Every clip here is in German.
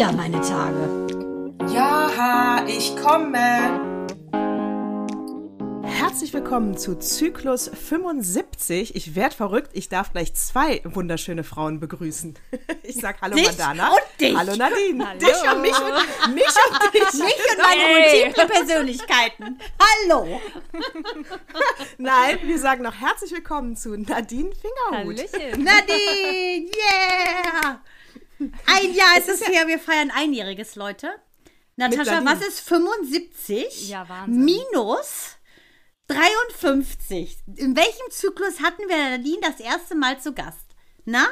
wieder meine Tage. Ja, ich komme. Herzlich willkommen zu Zyklus 75. Ich werde verrückt. Ich darf gleich zwei wunderschöne Frauen begrüßen. Ich sag Hallo Dich Madonna. und dich. Hallo Nadine. Hallo. Dich und mich und mich und dich. Mich und meine Hey. multiple Persönlichkeiten. Hallo. Nein, wir sagen noch herzlich willkommen zu Nadine Fingerhut. Hallöchen. Nadine, yeah. Ein Jahr ist es her, wir feiern einjähriges, Leute. Natascha, was ist 75 Ja, Wahnsinn. minus 53? In welchem Zyklus hatten wir Nadine das erste Mal zu Gast? Na?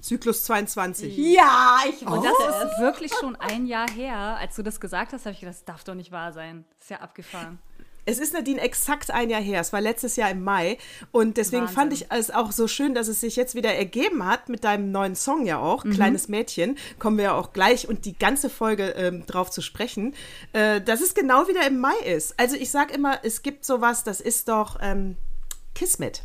Zyklus 22. Ja, ich Und das ist wirklich schon ein Jahr her. Als du das gesagt hast, habe ich gedacht, das darf doch nicht wahr sein. Das ist ja abgefahren. Es ist Nadine exakt ein Jahr her. Es war letztes Jahr im Mai. Und deswegen Wahnsinn. fand ich es auch so schön, dass es sich jetzt wieder ergeben hat mit deinem neuen Song ja auch, Mhm. Kleines Mädchen. Kommen wir ja auch gleich und die ganze Folge ähm, drauf zu sprechen, äh, dass es genau wieder im Mai ist. Also ich sag immer, es gibt sowas, das ist doch ähm, Kismet.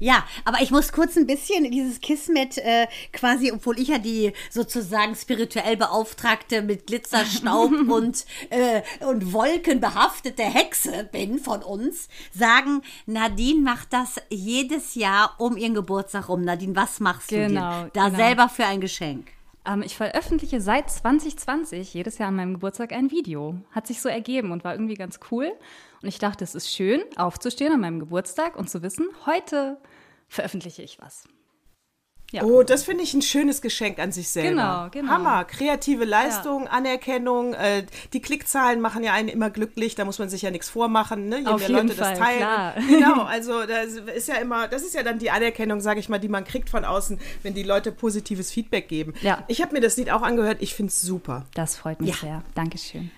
Ja, aber ich muss kurz ein bisschen dieses Kismet äh, quasi, obwohl ich ja die sozusagen spirituell Beauftragte mit Glitzerstaub und, äh, und Wolken behaftete Hexe bin von uns, sagen, Nadine macht das jedes Jahr um ihren Geburtstag rum. Nadine, was machst du Genau, dir da genau. selber für ein Geschenk? Ähm, ich veröffentliche seit 2020 jedes Jahr an meinem Geburtstag ein Video. Hat sich so ergeben und war irgendwie ganz cool. Und ich dachte, es ist schön, aufzustehen an meinem Geburtstag und zu wissen, heute veröffentliche ich was. Ja. Oh, das finde ich ein schönes Geschenk an sich selber. Genau, genau. Hammer. Kreative Leistung, Anerkennung. Äh, die Klickzahlen machen ja einen immer glücklich. Da muss man sich ja nichts vormachen, ne? je Auf mehr jeden Leute Fall, das teilen. klar. Genau, also das ist ja immer, das ist ja dann die Anerkennung, sage ich mal, die man kriegt von außen, wenn die Leute positives Feedback geben. Ja. Ich habe mir das Lied auch angehört. Ich finde es super. Das freut mich Ja. sehr. Dankeschön.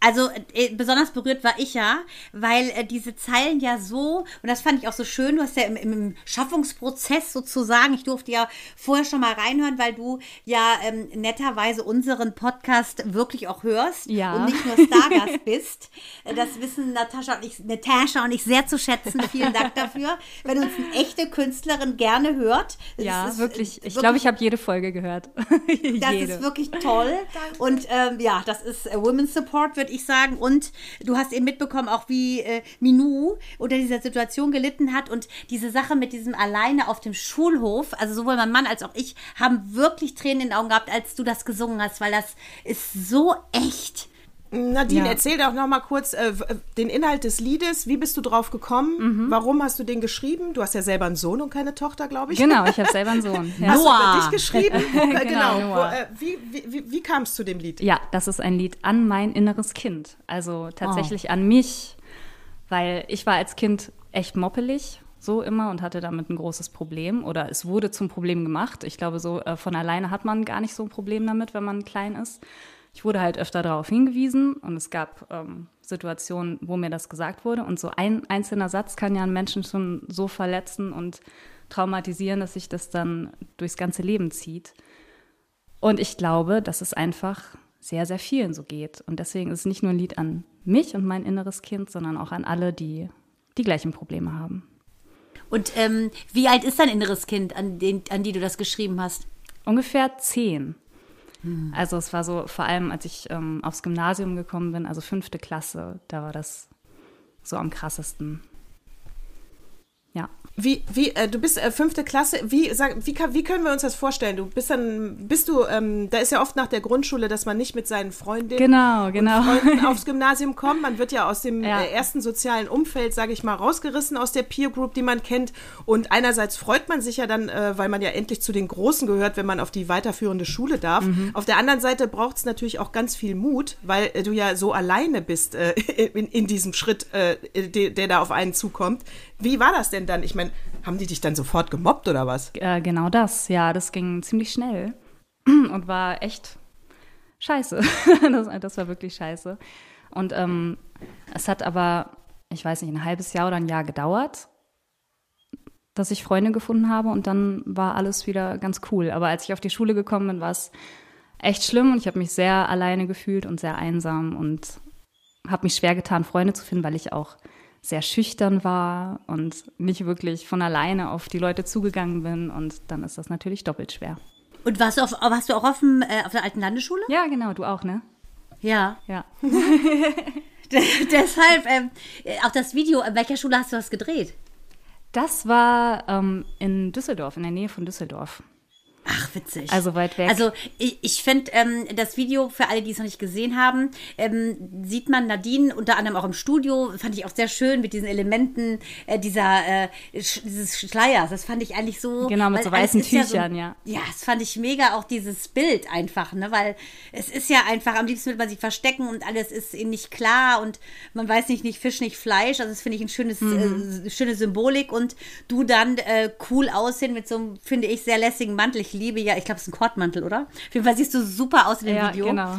Also äh, besonders berührt war ich ja, weil äh, diese Zeilen ja so, und das fand ich auch so schön, du hast ja im, im Schaffungsprozess sozusagen, ich durfte ja vorher schon mal reinhören, weil du ja ähm, netterweise unseren Podcast wirklich auch hörst Ja. und nicht nur Stargast bist. Äh, Das wissen Natascha und ich, Natascha und ich sehr zu schätzen. Vielen Dank dafür. Wenn uns eine echte Künstlerin gerne hört. Das Ja, ist, äh, wirklich. Ich glaube, ich habe jede Folge gehört. das jede. ist wirklich toll. Und ähm, ja, das ist äh, Women's Support, würde ich sagen. Und du hast eben mitbekommen, auch wie äh, Minou unter dieser Situation gelitten hat. Und diese Sache mit diesem alleine auf dem Schulhof, also sowohl mein Mann als auch ich, haben wirklich Tränen in den Augen gehabt, als du das gesungen hast, weil das ist so echt. Nadine, Ja. erzähl doch noch mal kurz äh, äh, den Inhalt des Liedes. Wie bist du drauf gekommen? Mhm. Warum hast du den geschrieben? Du hast ja selber einen Sohn und keine Tochter, glaube ich. Genau, ich habe selber einen Sohn. Ja. Hast du Noah. über dich geschrieben? Äh, genau. Genau, Wo, Noah. äh, wie wie, wie, wie kam es zu dem Lied? Ja, das ist ein Lied an mein inneres Kind. Also tatsächlich Oh. an mich, weil ich war als Kind echt moppelig, so immer und hatte damit ein großes Problem oder es wurde zum Problem gemacht. Ich glaube, so äh, von alleine hat man gar nicht so ein Problem damit, wenn man klein ist. Ich wurde halt öfter darauf hingewiesen und es gab ähm, Situationen, wo mir das gesagt wurde. Und so ein einzelner Satz kann ja einen Menschen schon so verletzen und traumatisieren, dass sich das dann durchs ganze Leben zieht. Und ich glaube, dass es einfach sehr, sehr vielen so geht. Und deswegen ist es nicht nur ein Lied an mich und mein inneres Kind, sondern auch an alle, die die gleichen Probleme haben. Und ähm, wie alt ist dein inneres Kind, an, den, an die du das geschrieben hast? Ungefähr zehn. Also es war so, vor allem als ich ähm, aufs Gymnasium gekommen bin, also fünfte Klasse, da war das so am krassesten. Ja. Wie, wie, äh, du bist äh, fünfte Klasse, wie, sag, wie, kann, wie können wir uns das vorstellen? Du bist dann, bist du, ähm, da ist ja oft nach der Grundschule, dass man nicht mit seinen Freundinnen Genau, genau. und Freunden aufs Gymnasium kommt. Man wird ja aus dem Ja. äh, ersten sozialen Umfeld, sage ich mal, rausgerissen aus der Peer Group, die man kennt. Und einerseits freut man sich ja dann, äh, weil man ja endlich zu den Großen gehört, wenn man auf die weiterführende Schule darf. Mhm. Auf der anderen Seite braucht es natürlich auch ganz viel Mut, weil äh, du ja so alleine bist äh, in, in diesem Schritt, der, der da auf einen zukommt. Wie war das denn dann? Ich meine, haben die dich dann sofort gemobbt oder was? Äh, genau das, ja, das ging ziemlich schnell und war echt scheiße. das, das war wirklich scheiße. Und ähm, es hat aber, ich weiß nicht, ein halbes Jahr oder ein Jahr gedauert, dass ich Freunde gefunden habe und dann war alles wieder ganz cool. Aber als ich auf die Schule gekommen bin, war es echt schlimm und ich habe mich sehr alleine gefühlt und sehr einsam und habe mich schwer getan, Freunde zu finden, weil ich auch sehr schüchtern war und nicht wirklich von alleine auf die Leute zugegangen bin und dann ist das natürlich doppelt schwer. Und warst du, auf, warst du auch auf, dem, äh, auf der alten Landesschule? Ja, genau, du auch, ne? Ja. Ja. Deshalb, ähm, auch das Video, in welcher Schule hast du das gedreht? Das war ähm, in Düsseldorf, in der Nähe von Düsseldorf. Ach, witzig. Also weit weg. Also ich, ich finde ähm, das Video, für alle, die es noch nicht gesehen haben, ähm, sieht man Nadine unter anderem auch im Studio, fand ich auch sehr schön mit diesen Elementen äh, dieser äh, Sch dieses Schleiers. Das fand ich eigentlich so. Genau, mit so weißen ist ja so- Tüchern, ja. Ja, das fand ich mega, auch dieses Bild einfach, ne? Weil es ist ja einfach, am liebsten will man sich verstecken und alles ist ihnen nicht klar und man weiß nicht, nicht Fisch, nicht Fleisch. Also das finde ich ein schönes, Mhm. äh, schöne Symbolik und du dann äh, cool aussehen mit so einem, finde ich, sehr lässigen Mantel. Ich liebe ja, ich glaube, es ist ein Kordmantel, oder? Auf jeden Fall siehst du super aus in dem Ja, Video. genau.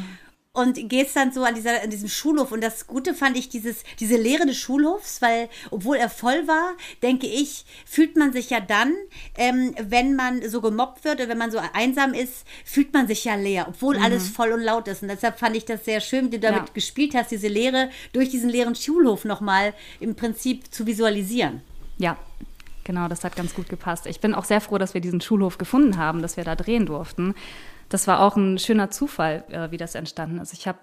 Und gehst dann so an, dieser, an diesem Schulhof. Und das Gute fand ich, dieses, diese Leere des Schulhofs, weil, obwohl er voll war, denke ich, fühlt man sich ja dann, ähm, wenn man so gemobbt wird oder wenn man so einsam ist, fühlt man sich ja leer, obwohl alles voll und laut ist. Und deshalb fand ich das sehr schön, wie du damit Ja. gespielt hast, diese Leere durch diesen leeren Schulhof nochmal im Prinzip zu visualisieren. Ja, genau, das hat ganz gut gepasst. Ich bin auch sehr froh, dass wir diesen Schulhof gefunden haben, dass wir da drehen durften. Das war auch ein schöner Zufall, äh, wie das entstanden ist. Ich habe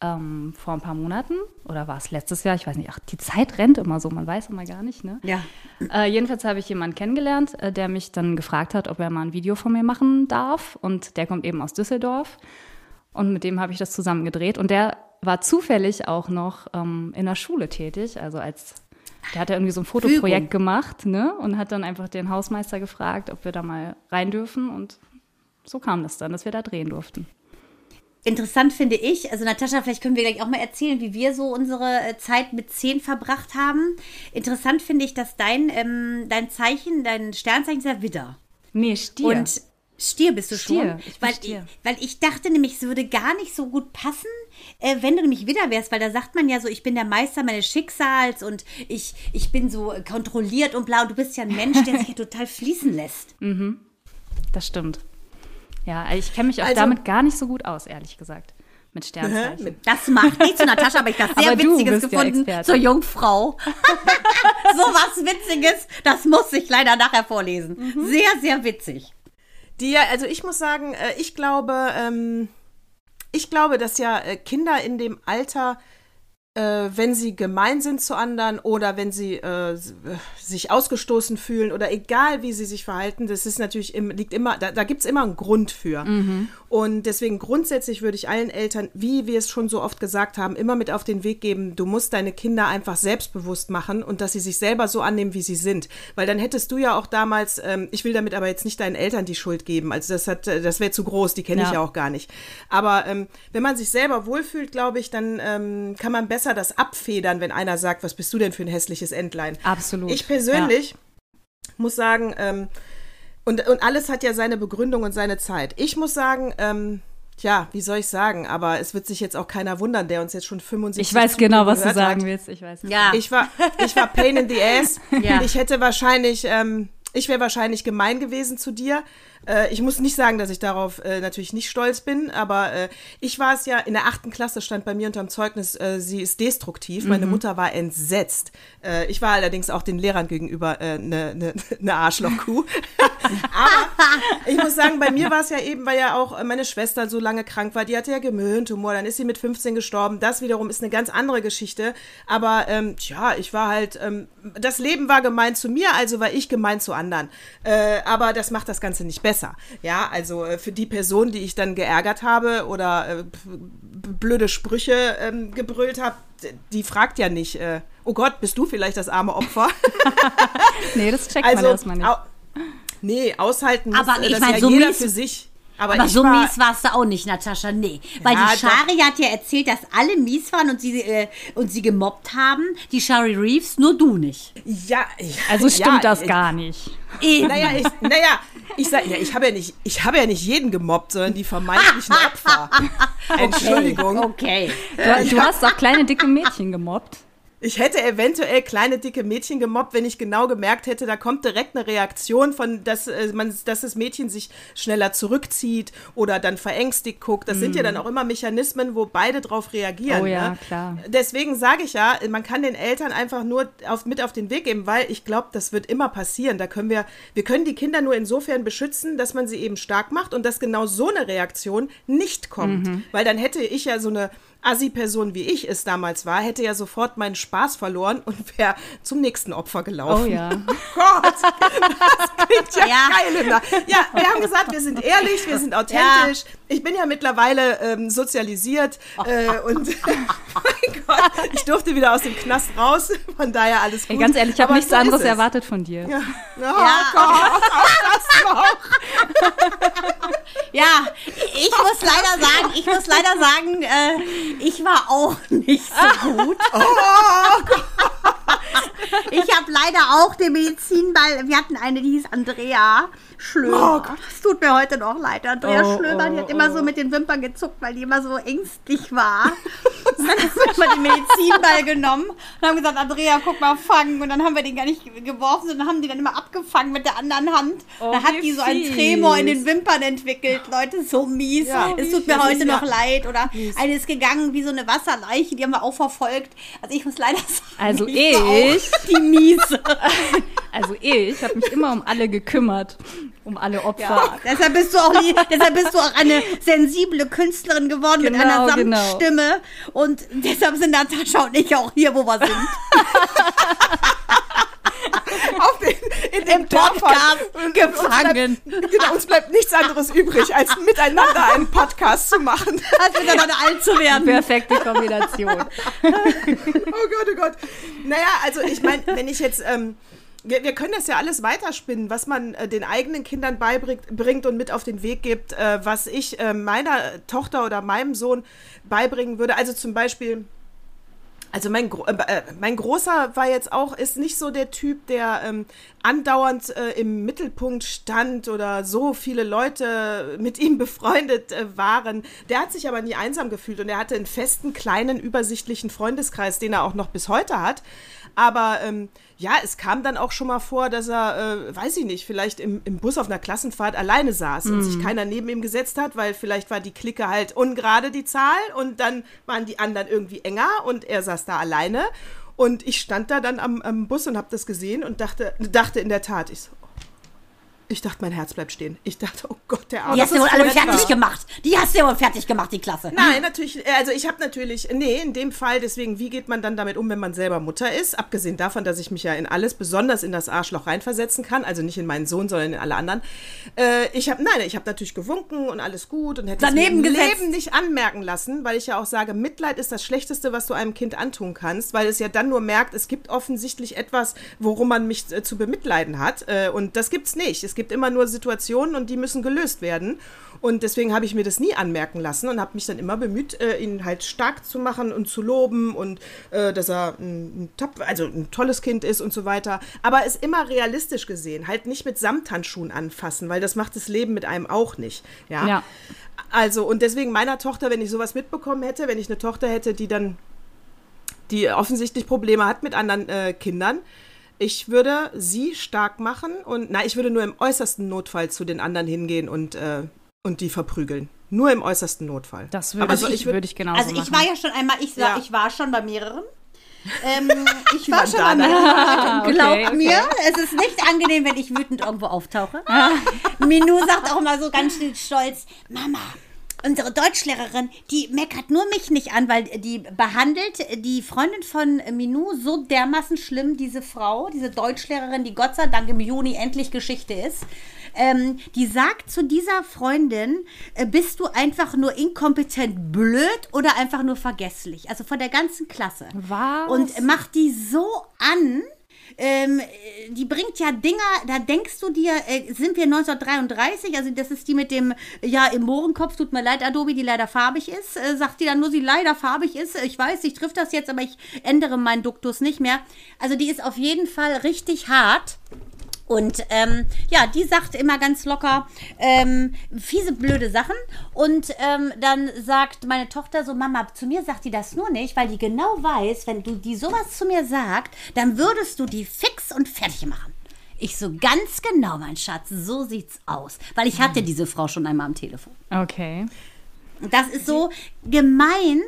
ähm, vor ein paar Monaten, oder war es letztes Jahr, ich weiß nicht, ach, die Zeit rennt immer so, man weiß immer gar nicht, ne? Ja. Äh, jedenfalls habe ich jemanden kennengelernt, äh, der mich dann gefragt hat, ob er mal ein Video von mir machen darf. Und der kommt eben aus Düsseldorf. Und mit dem habe ich das zusammen gedreht. Und der war zufällig auch noch ähm, in der Schule tätig, also als der hat ja irgendwie so ein Fotoprojekt Fügung. gemacht, ne? Und hat dann einfach den Hausmeister gefragt, ob wir da mal rein dürfen. Und so kam das dann, dass wir da drehen durften. Interessant finde ich, also Natascha, vielleicht können wir gleich auch mal erzählen, wie wir so unsere äh, Zeit mit 10 verbracht haben. Interessant finde ich, dass dein, ähm, dein Zeichen, dein Sternzeichen ist ja Widder. Nee, Stier. Und Stier bist du Stier, schon. ich weil, Stier. weil ich dachte nämlich, es würde gar nicht so gut passen, äh, wenn du nämlich Widder wärst, weil da sagt man ja so, ich bin der Meister meines Schicksals und ich, ich bin so kontrolliert und bla. Und du bist ja ein Mensch, der sich ja total fließen lässt. das stimmt. Ja, ich kenne mich auch Also- damit gar nicht so gut aus, ehrlich gesagt. Mit Sternzeichen. Das macht nichts zu Natascha, aber ich habe sehr Aber Witziges ja gefunden Experte. zur Jungfrau. so was Witziges, das muss ich leider nachher vorlesen. Mhm. Sehr, sehr witzig. Die also ich muss sagen, äh, ich glaube, ähm, ich glaube, dass ja äh, Kinder in dem Alter, äh, wenn sie gemein sind zu anderen oder wenn sie äh, äh, sich ausgestoßen fühlen oder egal wie sie sich verhalten, das ist natürlich im, liegt immer, da, da gibt es immer einen Grund für. Und deswegen grundsätzlich würde ich allen Eltern, wie wir es schon so oft gesagt haben, immer mit auf den Weg geben, du musst deine Kinder einfach selbstbewusst machen und dass sie sich selber so annehmen, wie sie sind. Weil dann hättest du ja auch damals, ähm, ich will damit aber jetzt nicht deinen Eltern die Schuld geben, also das hat, äh, das wäre zu groß, die kenne ich Ja. ja auch gar nicht. Aber ähm, wenn man sich selber wohlfühlt, glaube ich, dann ähm, kann man besser das abfedern, wenn einer sagt, was bist du denn für ein hässliches Entlein. Absolut. Ich persönlich muss sagen, ähm, und, und alles hat ja seine Begründung und seine Zeit. Ich muss sagen, ähm, Tja, wie soll ich sagen? Aber es wird sich jetzt auch keiner wundern, der uns jetzt schon 75 Ich weiß genau, was du sagen hat. willst. Ich weiß. Ja. Ich war, ich war Pain in the Ass. Ja. Ich hätte wahrscheinlich, ähm, ich wäre wahrscheinlich gemein gewesen zu dir. Äh, ich muss nicht sagen, dass ich darauf äh, natürlich nicht stolz bin, aber äh, ich war es ja, in der achten Klasse stand bei mir unterm Zeugnis, äh, sie ist destruktiv. Meine Mhm. Mutter war entsetzt. Äh, ich war allerdings auch den Lehrern gegenüber eine äh, ne, ne, ne Arschlochkuh. aber ich muss sagen, bei mir war es ja eben, weil ja auch meine Schwester so lange krank war, die hatte ja Gehirntumor, dann ist sie mit 15 gestorben. Das wiederum ist eine ganz andere Geschichte. Aber ähm, tja, ich war halt, ähm, das Leben war gemein zu mir, also war ich gemein zu anderen. Äh, aber das macht das Ganze nicht besser. Ja, also äh, für die Person, die ich dann geärgert habe oder äh, blöde Sprüche ähm, gebrüllt habe, die fragt ja nicht, äh, oh Gott, bist du vielleicht das arme Opfer? Nee, das checkt man also, erstmal nicht. au nee, aushalten muss Aber äh, ich das mein, ja so jeder mies- für sich. Aber, Aber so war, mies warst du auch nicht, Natascha. Nee. Weil Ja, die Shari hat ja erzählt, dass alle mies waren und sie, äh, und sie gemobbt haben. Die Shari Reeves, nur du nicht. Ja, ich- Also stimmt ja, das ich- gar nicht. Eben. Naja, ich, naja, ich sag, ja, ich habe ja nicht, ich habe ja nicht jeden gemobbt, sondern die vermeintlichen Opfer. Entschuldigung. Okay. Du, du hast auch kleine, dicke Mädchen gemobbt. Ich hätte eventuell kleine, dicke Mädchen gemobbt, wenn ich genau gemerkt hätte, da kommt direkt eine Reaktion von, dass, äh, man, dass das Mädchen sich schneller zurückzieht oder dann verängstigt guckt. Das sind ja dann auch immer Mechanismen, wo beide drauf reagieren. Oh ja, ne? klar. Deswegen sage ich ja, man kann den Eltern einfach nur auf, mit auf den Weg geben, weil ich glaube, das wird immer passieren. Da können wir, wir können die Kinder nur insofern beschützen, dass man sie eben stark macht und dass genau so eine Reaktion nicht kommt. Weil dann hätte ich ja so eine Assi-Person, wie ich es damals war, hätte ja sofort meinen Spaß verloren und wäre zum nächsten Opfer gelaufen. Oh ja. Gott, das klingt ja, Ja. geil. Immer. Ja, wir haben gesagt, wir sind ehrlich, wir sind authentisch. Ich bin ja mittlerweile ähm, sozialisiert äh, und mein Gott, ich durfte wieder aus dem Knast raus. Von daher alles gut. Ey, ganz ehrlich, ich habe nichts so anderes es. erwartet von dir. Ja. Oh Ja. Gott, auch das noch. Ja, ich muss leider sagen, ich muss leider sagen, äh, ich war auch nicht so gut. Ich habe leider auch den Medizinball. Wir hatten eine, die hieß Andrea Schlömer. Es tut mir heute noch leid. Andrea Oh, Schlömer, die oh, hat immer so mit den Wimpern gezuckt, weil die immer so ängstlich war. Und dann haben wir mal den Medizinball genommen und haben gesagt, Andrea, guck mal, fangen. Und dann haben wir den gar nicht geworfen, sondern haben die dann immer abgefangen mit der anderen Hand. Oh, dann hat die so einen. Tremor in den Wimpern entwickelt. Leute, so mies. Ja. es tut mir heute ja- noch leid. Oder eine ist gegangen wie so eine Wasserleiche, die haben wir auch verfolgt. Also ich muss leider sagen, Also ich- auch die miese. Also ich habe mich immer um alle gekümmert, um alle Opfer. Ja, deshalb bist du auch nie, deshalb bist du auch eine sensible Künstlerin geworden mit Genau, einer genau. Samtstimme und deshalb sind Natascha und ich auch hier, wo wir sind. Auf den, in dem Im Podcast Dörfern. gefangen. Uns bleibt, genau, uns bleibt nichts anderes übrig, als miteinander einen Podcast zu machen. Als miteinander alt zu werden. Perfekte Kombination. Oh Gott, oh Gott. Naja, also ich meine, wenn ich jetzt, ähm, wir, wir können das ja alles weiterspinnen, was man äh, den eigenen Kindern beibringt bringt und mit auf den Weg gibt, äh, was ich äh, meiner Tochter oder meinem Sohn beibringen würde. Also zum Beispiel, also mein, Gro- äh, äh, mein Großer war jetzt auch, ist nicht so der Typ, der ähm, andauernd äh, im Mittelpunkt stand oder so viele Leute mit ihm befreundet waren. Der hat sich aber nie einsam gefühlt und er hatte einen festen, kleinen, übersichtlichen Freundeskreis, den er auch noch bis heute hat. Aber ähm, ja, es kam dann auch schon mal vor, dass er, äh, weiß ich nicht, vielleicht im, im Bus auf einer Klassenfahrt alleine saß und sich keiner neben ihm gesetzt hat, weil vielleicht war die Clique halt ungerade die Zahl und dann waren die anderen irgendwie enger und er saß da alleine. Und ich stand da dann am, am Bus und habe das gesehen und dachte, dachte in der Tat, ich so, ich dachte, mein Herz bleibt stehen. Ich dachte, oh Gott, der Arme. Die hast du wohl alle fertig gemacht. Die hast du wohl fertig gemacht, die Klasse. Nein, natürlich, also ich habe natürlich, nee, in dem Fall, deswegen, wie geht man dann damit um, wenn man selber Mutter ist? Abgesehen davon, dass ich mich ja in alles, besonders in das Arschloch reinversetzen kann, also nicht in meinen Sohn, sondern in alle anderen. Äh, ich habe, nein, ich habe natürlich gewunken und alles gut und hätte Daneben es mir gesetzt. Leben nicht anmerken lassen, weil ich ja auch sage, Mitleid ist das Schlechteste, was du einem Kind antun kannst, weil es ja dann nur merkt, es gibt offensichtlich etwas, worum man mich äh, zu bemitleiden hat. Äh, und das gibt's nicht. Es gibt immer nur Situationen und die müssen gelöst werden. Und deswegen habe ich mir das nie anmerken lassen und habe mich dann immer bemüht, äh, ihn halt stark zu machen und zu loben und äh, dass er ein, ein, also ein tolles Kind ist und so weiter. Aber es immer realistisch gesehen, halt nicht mit Samthandschuhen anfassen, weil das macht das Leben mit einem auch nicht. Ja. Ja. Also, und deswegen meiner Tochter, wenn ich sowas mitbekommen hätte, wenn ich eine Tochter hätte, die dann, die offensichtlich Probleme hat mit anderen äh, Kindern, ich würde sie stark machen und, na, ich würde nur im äußersten Notfall zu den anderen hingehen und, äh, und die verprügeln. Nur im äußersten Notfall. Das würde Aber ich, so, ich, würd- würde ich genauso Also ich machen. war ja schon einmal, ich, war, Ja. ich war schon bei mehreren. Ähm, ich war schon da, bei ne? mehreren. Okay, Glaub okay. mir, es ist nicht angenehm, wenn ich wütend irgendwo auftauche. Minou sagt auch immer so ganz stolz, Mama, unsere Deutschlehrerin, die meckert nur mich nicht an, weil die behandelt die Freundin von Minou so dermaßen schlimm, diese Frau, diese Deutschlehrerin, die Gott sei Dank im Juni endlich Geschichte ist. Ähm, die sagt zu dieser Freundin, äh, bist du einfach nur inkompetent blöd oder einfach nur vergesslich? Also von der ganzen Klasse. Was? Und macht die so an, ähm, äh, die bringt ja Dinger, da denkst du dir, äh, sind wir 1933, also das ist die mit dem, ja, im Mohrenkopf, tut mir leid, Adobe, die leider farbig ist, äh, sagt die dann nur, sie leider farbig ist, ich weiß, ich trifft das jetzt, aber ich ändere meinen Duktus nicht mehr. Also die ist auf jeden Fall richtig hart. Und ähm, ja, die sagt immer ganz locker ähm, fiese, blöde Sachen. Und ähm, dann sagt meine Tochter so, Mama, zu mir sagt die das nur nicht, weil die genau weiß, wenn du die sowas zu mir sagt, dann würdest du die fix und fertig machen. Ich so, ganz genau, mein Schatz, so sieht's aus. Weil ich hatte diese Frau schon einmal am Telefon. Okay. Das ist so gemein,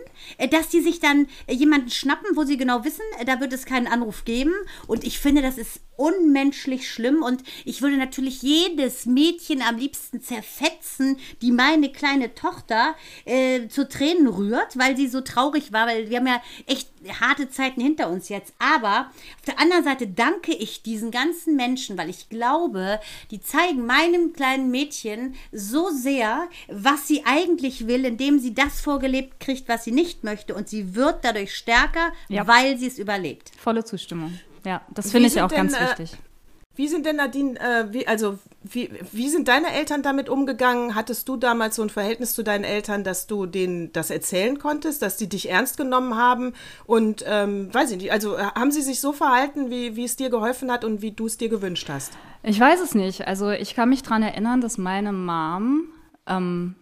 dass die sich dann äh, jemanden schnappen, wo sie genau wissen, äh, da wird es keinen Anruf geben. Und ich finde, das ist unmenschlich schlimm. Und ich würde natürlich jedes Mädchen am liebsten zerfetzen, die meine kleine Tochter äh, zu Tränen rührt, weil sie so traurig war, weil wir haben ja echt harte Zeiten hinter uns jetzt. Aber auf der anderen Seite danke ich diesen ganzen Menschen, weil ich glaube, die zeigen meinem kleinen Mädchen so sehr, was sie eigentlich will, indem sie das vorgelebt kriegt, was sie nicht möchte. Und sie wird dadurch stärker, Ja. weil sie es überlebt. Volle Zustimmung. Ja, das finde ich auch denn, ganz äh, wichtig. Wie sind denn Nadine, äh, wie, also wie, wie sind deine Eltern damit umgegangen? Hattest du damals so ein Verhältnis zu deinen Eltern, dass du denen das erzählen konntest, dass die dich ernst genommen haben? Und ähm, weiß ich nicht, also äh, haben sie sich so verhalten, wie, wie es dir geholfen hat und wie du es dir gewünscht hast? Ich weiß es nicht. Also ich kann mich daran erinnern, dass meine Mom ähm,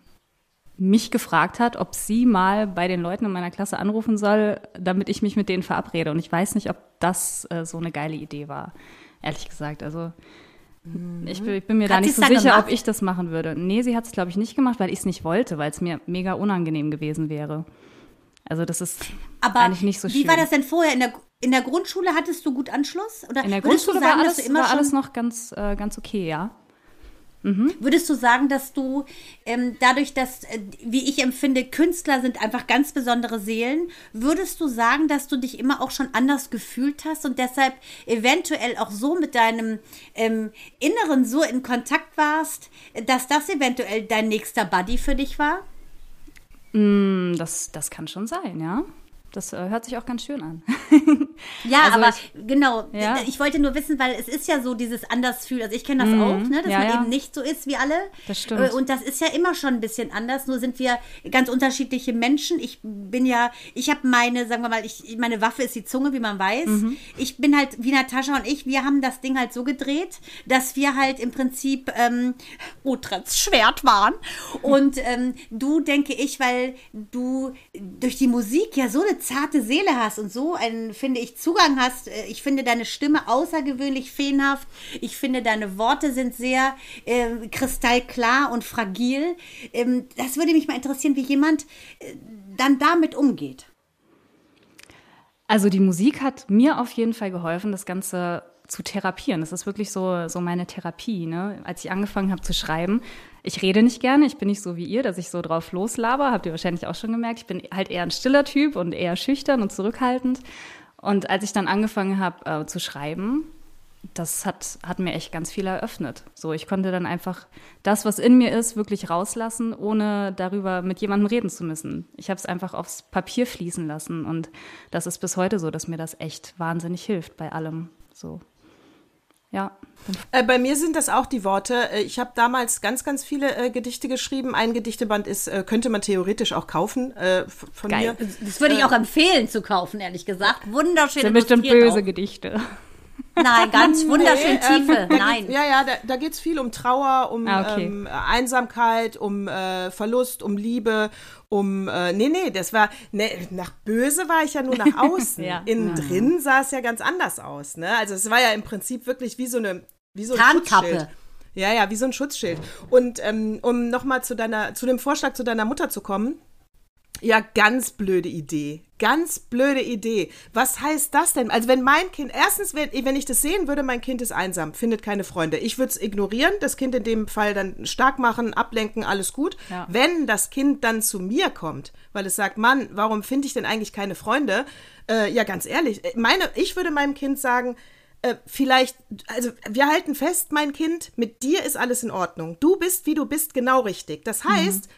mich gefragt hat, ob sie mal bei den Leuten in meiner Klasse anrufen soll, damit ich mich mit denen verabrede. Und ich weiß nicht, ob das äh, so eine geile Idee war, ehrlich gesagt. Also ich, bin- ich bin mir da Hat nicht sie's so sicher, gemacht? ob ich das machen würde. Nee, sie hat es, glaube ich, nicht gemacht, weil ich es nicht wollte, weil es mir mega unangenehm gewesen wäre. Also das ist Aber eigentlich nicht so wie schön. war das denn vorher? In der, in der Grundschule hattest du gut Anschluss? Oder In der Grundschule sagen, war alles, war alles noch ganz, äh, ganz okay, ja. Würdest du sagen, dass du ähm, dadurch, dass, äh, wie ich empfinde, Künstler sind einfach ganz besondere Seelen, würdest du sagen, dass du dich immer auch schon anders gefühlt hast und deshalb eventuell auch so mit deinem ähm, Inneren so in Kontakt warst, dass das eventuell dein nächster Buddy für dich war? Mm, Das, das kann schon sein, ja. Das äh, hört sich auch ganz schön an. Ja, Also aber ich- genau. Ja. Ich wollte nur wissen, weil es ist ja so dieses Andersfühl. Also ich kenne das auch, ne, dass Mhm. Ja, man ja. eben nicht so ist wie alle. Das stimmt. Äh, Und das ist ja immer schon ein bisschen anders. Nur sind wir ganz unterschiedliche Menschen. Ich bin ja, ich habe meine, sagen wir mal, ich, meine Waffe ist die Zunge, wie man weiß. Mhm. Ich bin halt wie Natascha und ich. Wir haben das Ding halt so gedreht, dass wir halt im Prinzip ähm, Otrats Schwert waren. Und ähm, du denke ich, weil du durch die Musik ja so eine zarte Seele hast und so einen, finde ich, Zugang hast. Äh, Ich finde deine Stimme außergewöhnlich feenhaft. Ich finde, deine Worte sind sehr äh, kristallklar und fragil. Ähm, das würde mich mal interessieren, wie jemand äh, dann damit umgeht. Also die Musik hat mir auf jeden Fall geholfen, das Ganze zu therapieren. Das ist wirklich so, so meine Therapie. Ne? Als ich angefangen habe zu schreiben, ich rede nicht gerne, ich bin nicht so wie ihr, dass ich so drauf loslaber, habt ihr wahrscheinlich auch schon gemerkt. Ich bin halt eher ein stiller Typ und eher schüchtern und zurückhaltend. Und als ich dann angefangen habe äh, zu schreiben, das hat, hat mir echt ganz viel eröffnet. So, ich konnte dann einfach das, was in mir ist, wirklich rauslassen, ohne darüber mit jemandem reden zu müssen. Ich habe es einfach aufs Papier fließen lassen und das ist bis heute so, dass mir das echt wahnsinnig hilft bei allem. So, ja. Äh, bei mir sind das auch die Worte. Äh, Ich habe damals ganz, ganz viele äh, Gedichte geschrieben. Ein Gedichteband ist, äh, könnte man theoretisch auch kaufen äh, von Geil. mir. Das würde ich auch empfehlen zu kaufen, ehrlich gesagt. Wunderschön. Sind bestimmt böse auch. Gedichte. Nein, ganz wunderschön Nee, ähm, Tiefe. da Nein. Geht's, ja, ja, da, da geht es viel um Trauer, um Ah, okay. ähm, Einsamkeit, um äh, Verlust, um Liebe, um. Äh, nee, nee, das war. Ne, nach böse war ich ja nur nach außen. Ja. Innen drin sah es ja ganz anders aus. Ne? Also, es war ja im Prinzip wirklich wie so eine. Wie so ein Tarnkappe. Schutzschild. Ja, ja, wie so ein Schutzschild. Und ähm, um nochmal zu deiner, zu dem Vorschlag zu deiner Mutter zu kommen. Ja, ganz blöde Idee. Ganz blöde Idee. Was heißt das denn? Also wenn mein Kind, erstens, wenn, wenn ich das sehen würde, mein Kind ist einsam, findet keine Freunde. Ich würde es ignorieren, das Kind in dem Fall dann stark machen, ablenken, alles gut. Ja. Wenn das Kind dann zu mir kommt, weil es sagt, Mann, warum finde ich denn eigentlich keine Freunde? Äh, ja, ganz ehrlich, meine, ich würde meinem Kind sagen, äh, vielleicht, also wir halten fest, mein Kind, mit dir ist alles in Ordnung. Du bist, wie du bist, genau richtig. Das heißt,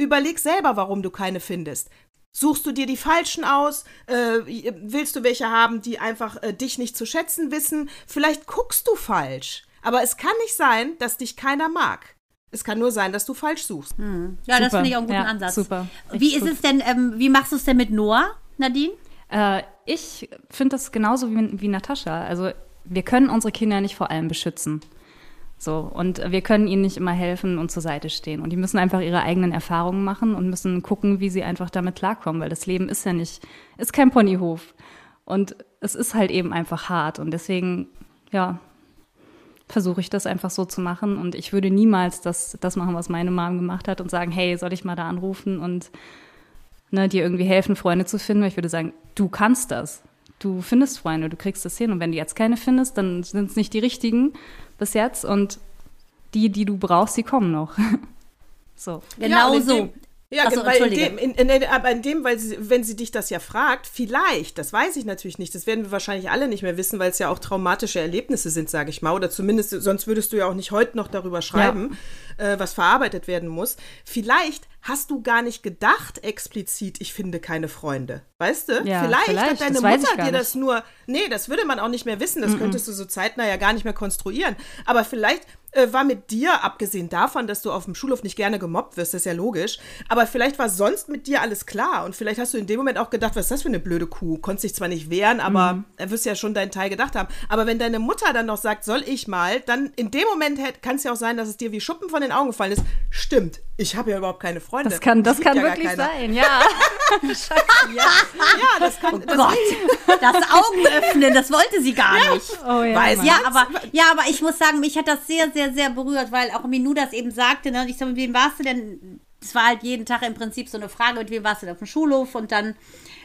Überleg selber, warum du keine findest. Suchst du dir die falschen aus? Äh, willst du welche haben, die einfach äh, dich nicht zu schätzen wissen? Vielleicht guckst du falsch. Aber es kann nicht sein, dass dich keiner mag. Es kann nur sein, dass du falsch suchst. Ja, das Super. finde ich auch einen guten Ja, Ansatz. super. Wie ist gut. es denn, ähm, wie machst du es denn mit Noah, Nadine? Äh, ich finde das genauso wie, wie Natascha. Also wir können unsere Kinder nicht vor allem beschützen. So, und wir können ihnen nicht immer helfen und zur Seite stehen. Und die müssen einfach ihre eigenen Erfahrungen machen und müssen gucken, wie sie einfach damit klarkommen, weil das Leben ist ja nicht, ist kein Ponyhof. Und es ist halt eben einfach hart. Und deswegen, ja, versuche ich das einfach so zu machen. Und ich würde niemals das, das machen, was meine Mom gemacht hat und sagen, hey, soll ich mal da anrufen und ne, dir irgendwie helfen, Freunde zu finden? Weil ich würde sagen, du kannst das. Du findest Freunde, du kriegst das hin. Und wenn du jetzt keine findest, dann sind es nicht die richtigen bis jetzt. Und die, die du brauchst, die kommen noch. so. Genau Ja, so. dem- Ja, Ach so, weil in dem, in, in, aber in dem, weil sie, wenn sie dich das ja fragt, vielleicht, das weiß ich natürlich nicht, das werden wir wahrscheinlich alle nicht mehr wissen, weil es ja auch traumatische Erlebnisse sind, sage ich mal, oder zumindest, sonst würdest du ja auch nicht heute noch darüber schreiben, äh, was verarbeitet werden muss. Vielleicht hast du gar nicht gedacht explizit, ich finde keine Freunde, weißt du? Ja, vielleicht, vielleicht, hat deine Mutter dir das nur, nee, das würde man auch nicht mehr wissen, das könntest du so zeitnah ja gar nicht mehr konstruieren, aber vielleicht äh, war mit dir, abgesehen davon, dass du auf dem Schulhof nicht gerne gemobbt wirst, das ist ja logisch, aber vielleicht war sonst mit dir alles klar und vielleicht hast du in dem Moment auch gedacht, was ist das für eine blöde Kuh? Konntest dich zwar nicht wehren, aber er wirst ja schon deinen Teil gedacht haben. Aber wenn deine Mutter dann noch sagt, soll ich mal, dann in dem Moment kann es ja auch sein, dass es dir wie Schuppen von den Augen gefallen ist. Stimmt, ich habe ja überhaupt keine Freunde. Das kann, das Mich kann ja wirklich sein, ja. Ja, das kann. das Gott, das Augen öffnen, das wollte sie gar nicht. Oh ja. Weiß. Ja, aber, ja, aber ich muss sagen, mich hat das sehr, sehr, sehr berührt, weil auch Minou das eben sagte. Ne? Und ich sag, mit wem warst du denn? Es war halt jeden Tag im Prinzip so eine Frage, mit wem warst du denn auf dem Schulhof? Und dann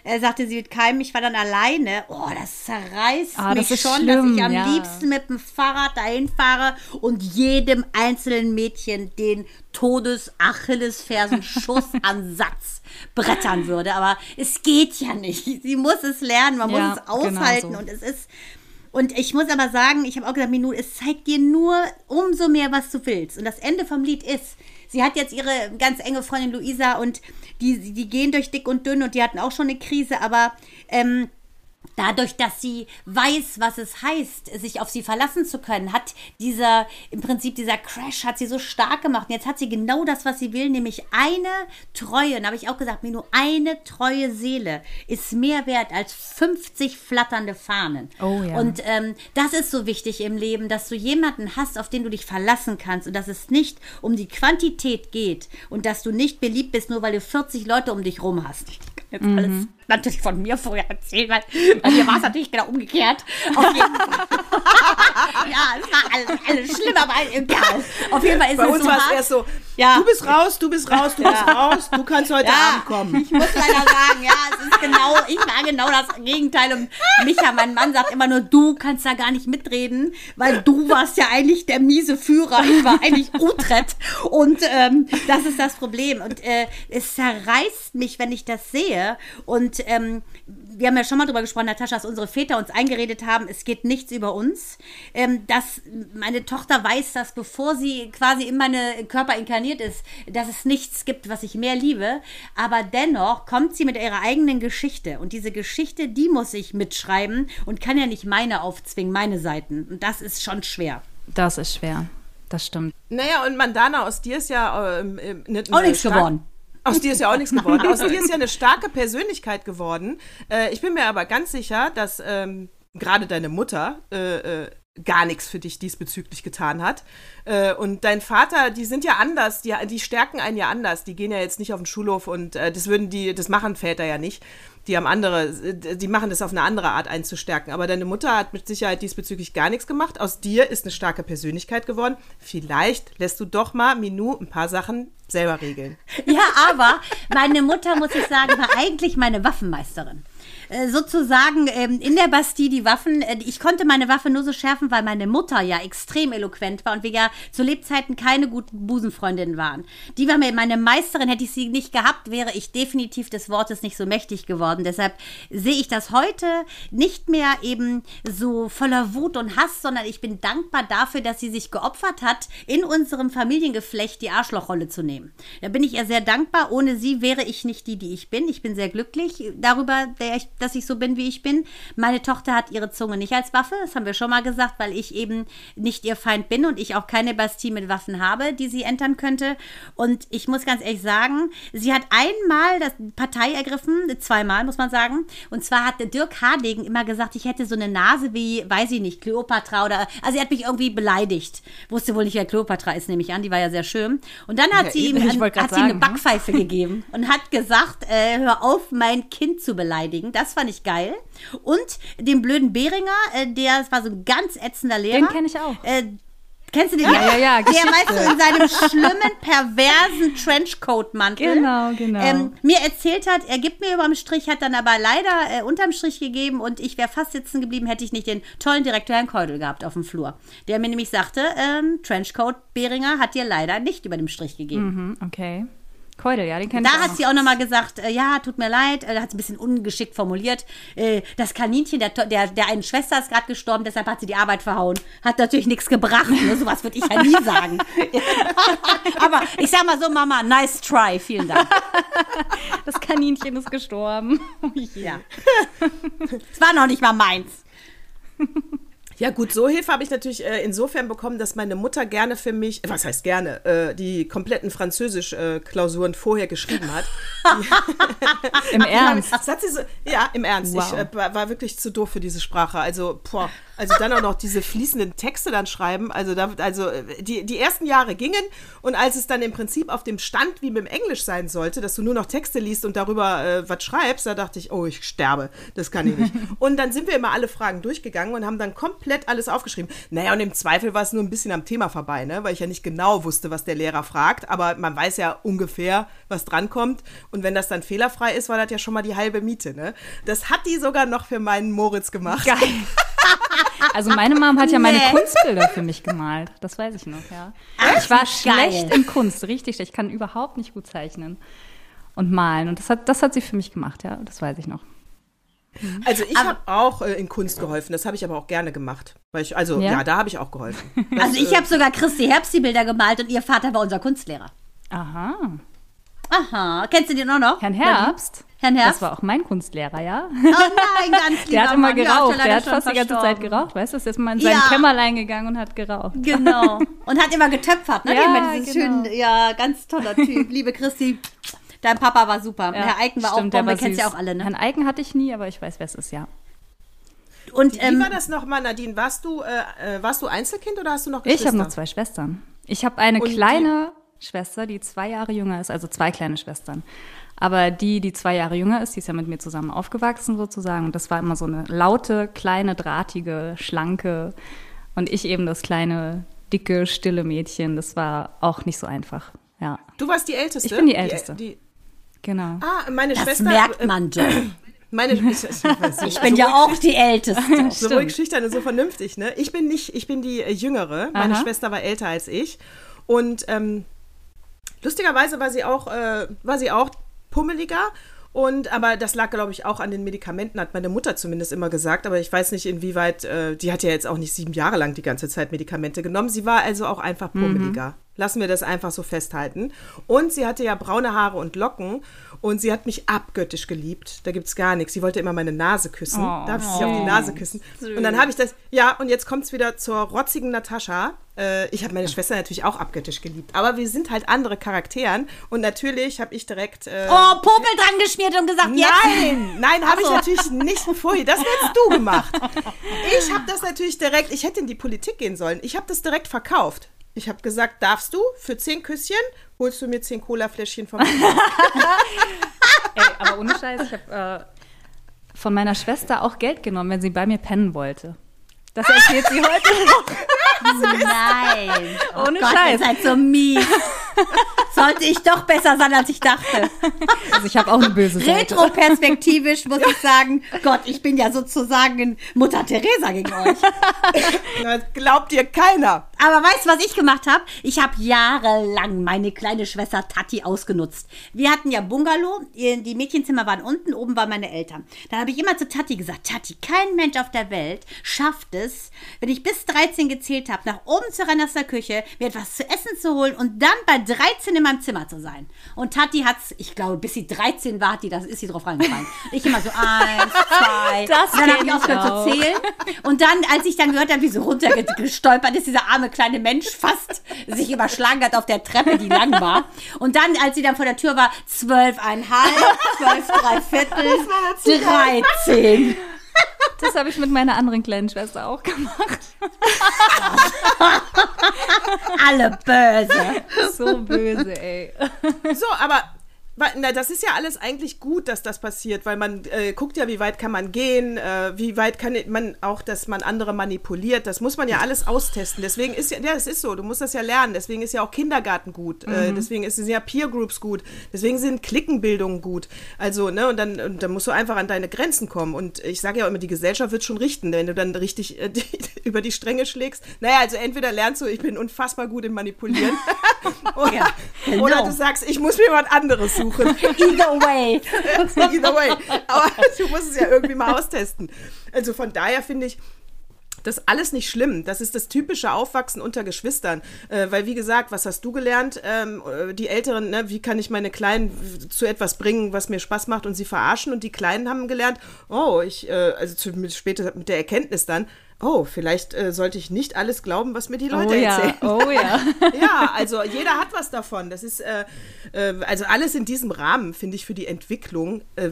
äh, sagte sie mit keinem, ich war dann alleine. Oh, das zerreißt Ah, mich das schon, dass schlimm, ich am ja. liebsten mit dem Fahrrad dahin fahre und jedem einzelnen Mädchen den Todes-Achillesfersen-Schussansatz brettern würde. Aber es geht ja nicht. Sie muss es lernen, man Ja, muss es aushalten genau so. und es ist. Und ich muss aber sagen, ich habe auch gesagt, Minu, es zeigt dir nur umso mehr, was du willst. Und das Ende vom Lied ist, sie hat jetzt ihre ganz enge Freundin Luisa und die, die gehen durch dick und dünn und die hatten auch schon eine Krise, aber ähm, Dadurch, dass sie weiß, was es heißt, sich auf sie verlassen zu können, hat dieser, im Prinzip dieser Crash hat sie so stark gemacht. Und jetzt hat sie genau das, was sie will, nämlich eine treue, und habe ich auch gesagt, mir nur eine treue Seele ist mehr wert als 50 flatternde Fahnen. Oh ja. Und ähm, das ist so wichtig im Leben, dass du jemanden hast, auf den du dich verlassen kannst und dass es nicht um die Quantität geht und dass du nicht beliebt bist, nur weil du 40 Leute um dich rum hast. Jetzt Mhm. alles natürlich von mir vorher erzählen, weil bei mir war es natürlich genau umgekehrt. Auf jeden Fall. ja, es war alles, alles schlimm, aber egal. Auf jeden Fall ist Bei es uns so war es erst so, Ja. du bist raus, du bist raus, du bist raus, du kannst heute Abend kommen. Ich muss leider sagen, ja, es ist genau, ich war genau das Gegenteil. Und Micha, mein Mann, sagt immer nur, du kannst da gar nicht mitreden, weil du warst ja eigentlich der miese Führer. Ich war eigentlich Utrecht. Und ähm, das ist das Problem. Und äh, es zerreißt mich, wenn ich das sehe. Und ähm, wir haben ja schon mal drüber gesprochen, Natascha, dass unsere Väter uns eingeredet haben, es geht nichts über uns. Ähm, dass meine Tochter weiß, dass bevor sie quasi in meine Körper inkarniert ist, dass es nichts gibt, was ich mehr liebe. Aber dennoch kommt sie mit ihrer eigenen Geschichte. Und diese Geschichte, die muss ich mitschreiben und kann ja nicht meine aufzwingen, meine Seiten. Und das ist schon schwer. Das ist schwer. Das stimmt. Naja, und Mandana, aus dir ist ja ähm, ähm, ne, Auch nichts geworden. Aus dir ist ja auch nichts geworden. Aus dir ist ja eine starke Persönlichkeit geworden. Äh, ich bin mir aber ganz sicher, dass ähm, gerade deine Mutter äh, äh, gar nichts für dich diesbezüglich getan hat. Äh, und dein Vater, die sind ja anders, die, die stärken einen ja anders. Die gehen ja jetzt nicht auf den Schulhof und äh, das würden die, das machen Väter ja nicht. Die haben andere, äh, die machen das auf eine andere Art einzustärken. Aber deine Mutter hat mit Sicherheit diesbezüglich gar nichts gemacht. Aus dir ist eine starke Persönlichkeit geworden. Vielleicht lässt du doch mal Minou ein paar Sachen selber regeln. Ja, aber meine Mutter, muss ich sagen, war eigentlich meine Waffenmeisterin. Äh, Sozusagen ähm, in der Bastille die Waffen. äh, Ich konnte meine Waffe nur so schärfen, weil meine Mutter ja extrem eloquent war und wir ja zu Lebzeiten keine guten Busenfreundinnen waren. Die war mir meine Meisterin. Hätte ich sie nicht gehabt, wäre ich definitiv des Wortes nicht so mächtig geworden. Deshalb sehe ich das heute nicht mehr eben so voller Wut und Hass, sondern ich bin dankbar dafür, dass sie sich geopfert hat, in unserem Familiengeflecht die Arschlochrolle zu nehmen. Da bin ich ihr sehr dankbar. Ohne sie wäre ich nicht die, die ich bin. Ich bin sehr glücklich darüber, der ich dass ich so bin, wie ich bin. Meine Tochter hat ihre Zunge nicht als Waffe, das haben wir schon mal gesagt, weil ich eben nicht ihr Feind bin und ich auch keine Bastille mit Waffen habe, die sie entern könnte. Und ich muss ganz ehrlich sagen, sie hat einmal das Partei ergriffen, zweimal muss man sagen. Und zwar hat Dirk Hardegen immer gesagt, ich hätte so eine Nase wie, weiß ich nicht, Kleopatra oder, also er hat mich irgendwie beleidigt. Wusste wohl nicht, wer Kleopatra ist, nehme ich an, die war ja sehr schön. Und dann hat Ja, sie ihm hat sie ihm eine hm? Backpfeife gegeben und hat gesagt, äh, hör auf, mein Kind zu beleidigen. Das fand ich geil. Und den blöden Behringer, äh, der das war so ein ganz ätzender Lehrer. Den kenn ich auch. Äh, Kennst du den? Ja, ja, ja, Der, Geschichte. weißt du, in seinem schlimmen, perversen Trenchcoat-Mantel. Genau, genau. Ähm, mir erzählt hat, er gibt mir überm Strich, hat dann aber leider äh, unterm Strich gegeben und ich wäre fast sitzen geblieben, hätte ich nicht den tollen Direktor Herrn Keudel gehabt auf dem Flur. Der mir nämlich sagte, ähm, Trenchcoat Behringer hat dir leider nicht über dem Strich gegeben. Mhm, okay. Keudel, ja, den kenn ich Da hat sie auch nochmal gesagt, äh, ja, tut mir leid, äh, hat sie ein bisschen ungeschickt formuliert. Äh, das Kaninchen, der, der, der einen Schwester ist gerade gestorben, deshalb hat sie die Arbeit verhauen. Hat natürlich nichts gebracht. Ne? Sowas würde ich ja nie sagen. Aber ich sag mal so, Mama, nice try, vielen Dank. Das Kaninchen ist gestorben. Ja. Es war noch nicht mal meins. Ja gut, so Hilfe habe ich natürlich äh, insofern bekommen, dass meine Mutter gerne für mich, was heißt gerne, äh, die kompletten Französisch-Klausuren vorher geschrieben hat. Im Ernst. Das hat sie so, ja, im Ernst. Wow. Ich äh, war war wirklich zu doof für diese Sprache. Also, boah, also dann auch noch diese fließenden Texte dann schreiben. Also, da, also äh, die, die ersten Jahre gingen und als es dann im Prinzip auf dem Stand wie mit dem Englisch sein sollte, dass du nur noch Texte liest und darüber äh, was schreibst, da dachte ich, oh, ich sterbe. Das kann ich nicht. und dann sind wir immer alle Fragen durchgegangen und haben dann komplett alles aufgeschrieben. Naja, und im Zweifel war es nur ein bisschen am Thema vorbei, ne? weil ich ja nicht genau wusste, was der Lehrer fragt, aber man weiß ja ungefähr, was drankommt. Und wenn das dann fehlerfrei ist, war das ja schon mal die halbe Miete. Ne? Das hat die sogar noch für meinen Moritz gemacht. Geil. Also meine Mom hat ja meine Nee. Kunstbilder für mich gemalt. Das weiß ich noch, ja. ich war schlecht in Kunst, richtig schlecht. Ich kann überhaupt nicht gut zeichnen und malen. Und das hat, das hat sie für mich gemacht, ja. Das weiß ich noch. Also ich habe auch äh, in Kunst geholfen, das habe ich aber auch gerne gemacht. Weil ich, also ja, Ja? da habe ich auch geholfen. Das, Also ich äh, habe sogar Christi Herbst die Bilder gemalt und ihr Vater war unser Kunstlehrer. Aha. Aha, kennst du den auch noch? Herrn Herbst. Herrn Herbst? Das war auch mein Kunstlehrer, ja. Oh nein, ganz lieber Der hat immer Mann. Ist geraucht. der hat fast die ganze Zeit geraucht. Weißt du, ist jetzt mal in sein Ja. Kämmerlein gegangen und hat geraucht. Genau. Und hat immer getöpfert, ne? Ja, dieses genau. schönen, ja, ganz toller Typ. Liebe Christi, dein Papa war super. Ja, Herr Eiken war stimmt, auch der Bombe, kennst ja auch alle, ne? Herrn Eiken hatte ich nie, aber ich weiß, wer es ist, ja. Und Wie ähm, war das nochmal, Nadine? Warst du, äh, äh, warst du Einzelkind oder hast du noch Ich Geschwister? habe noch zwei Schwestern. Ich habe eine Und die- kleine Schwester, die zwei Jahre jünger ist, also zwei kleine Schwestern. Aber die, die zwei Jahre jünger ist, die ist ja mit mir zusammen aufgewachsen sozusagen. Und das war immer so eine laute, kleine, drahtige, schlanke. Und ich eben das kleine, dicke, stille Mädchen. Das war auch nicht so einfach. Ja, Du warst die Älteste? Ich bin die Älteste. Die, genau. ah, meine das Schwester. merkt äh, man John. Meine, Ich bin ja auch die Älteste. so ruhig schüchtern und so vernünftig, ne? Ich bin nicht, ich bin die äh, Jüngere. Meine Aha. Schwester war älter als ich. Und ähm, lustigerweise war sie auch, äh, war sie auch pummeliger. Und aber das lag, glaube ich, auch an den Medikamenten, hat meine Mutter zumindest immer gesagt. Aber ich weiß nicht, inwieweit, äh, die hat ja jetzt auch nicht sieben Jahre lang die ganze Zeit Medikamente genommen. Sie war also auch einfach pummeliger. Lassen wir das einfach so festhalten. Und sie hatte ja braune Haare und Locken und sie hat mich abgöttisch geliebt. Da gibt's gar nichts. Sie wollte immer meine Nase küssen. Oh. Darf ich sie auf die Nase küssen? Und dann habe ich das, ja, und jetzt kommt's wieder zur rotzigen Natascha. Äh, ich habe meine Schwester natürlich auch abgöttisch geliebt. Aber wir sind halt andere Charakteren. Und natürlich habe ich direkt. Äh, Oh, Popel dran geschmiert und gesagt, jetzt. Nein, nein, habe ich natürlich nicht vorher. Das hättest du gemacht. Ich habe das natürlich direkt, ich hätte in die Politik gehen sollen. Ich habe das direkt verkauft. Ich habe gesagt, darfst du für zehn Küsschen holst du mir zehn Colafläschchen vom Ey, aber ohne Scheiß, ich habe äh, von meiner Schwester auch Geld genommen, wenn sie bei mir pennen wollte. Das erzählt sie heute noch. Nein. Oh Ohne Gott, Scheiß. ihr seid so mies. Sollte ich doch besser sein, als ich dachte. Also ich habe auch eine böse Seite. Retroperspektivisch muss ich sagen, Gott, ich bin ja sozusagen Mutter Teresa gegen euch. Das glaubt dir keiner. Aber weißt du, was ich gemacht habe? Ich habe jahrelang meine kleine Schwester Tati ausgenutzt. Wir hatten ja Bungalow, die Mädchenzimmer waren unten, oben waren meine Eltern. Dann habe ich immer zu Tati gesagt, Tati, kein Mensch auf der Welt schafft es, wenn ich bis 13 gezählt habe, nach oben zu rennen aus der Küche, mir etwas zu essen zu holen und dann bei 13 in meinem Zimmer zu sein. Und Tati hat's, ich glaube, bis sie 13 war, hat die, das ist sie drauf reingefallen. Ich immer so eins, zwei. Das und dann habe ich aufgehört auch. zu zählen. Und dann, als ich dann gehört habe, wie so runtergestolpert ist, dieser arme kleine Mensch fast sich überschlagen hat auf der Treppe, die lang war. Und dann, als sie dann vor der Tür war, zwölfeinhalb, zwölf, drei Viertel, dreizehn. Das habe ich mit meiner anderen kleinen Schwester auch gemacht. Alle böse. So böse, ey. So, aber na, das ist ja alles eigentlich gut, dass das passiert, weil man äh, guckt ja, wie weit kann man gehen, äh, wie weit kann man auch, dass man andere manipuliert. Das muss man ja alles austesten. Deswegen ist ja, ja, es ist so, du musst das ja lernen. Deswegen ist ja auch Kindergarten gut. Äh, deswegen ist es ja Peer Groups gut. Deswegen sind Klickenbildungen gut. Also, ne, und dann, und dann musst du einfach an deine Grenzen kommen. Und ich sage ja auch immer, die Gesellschaft wird schon richten, wenn du dann richtig äh, die, über die Stränge schlägst. Naja, also entweder lernst du, ich bin unfassbar gut im Manipulieren. oder, genau. oder du sagst, ich muss mir was anderes suchen. Either way. Either way. Aber du musst es ja irgendwie mal austesten. Also von daher finde ich, das alles nicht schlimm. Das ist das typische Aufwachsen unter Geschwistern. Äh, weil, wie gesagt, was hast du gelernt? Ähm, äh, die Älteren, ne, wie kann ich meine Kleinen zu etwas bringen, was mir Spaß macht und sie verarschen? Und die Kleinen haben gelernt, oh, ich, äh, also zu, mit, später mit der Erkenntnis dann, oh, vielleicht äh, sollte ich nicht alles glauben, was mir die Leute Oh ja, erzählen. oh ja. Ja, also jeder hat was davon. Das ist, äh, äh, also alles in diesem Rahmen, finde ich, für die Entwicklung äh,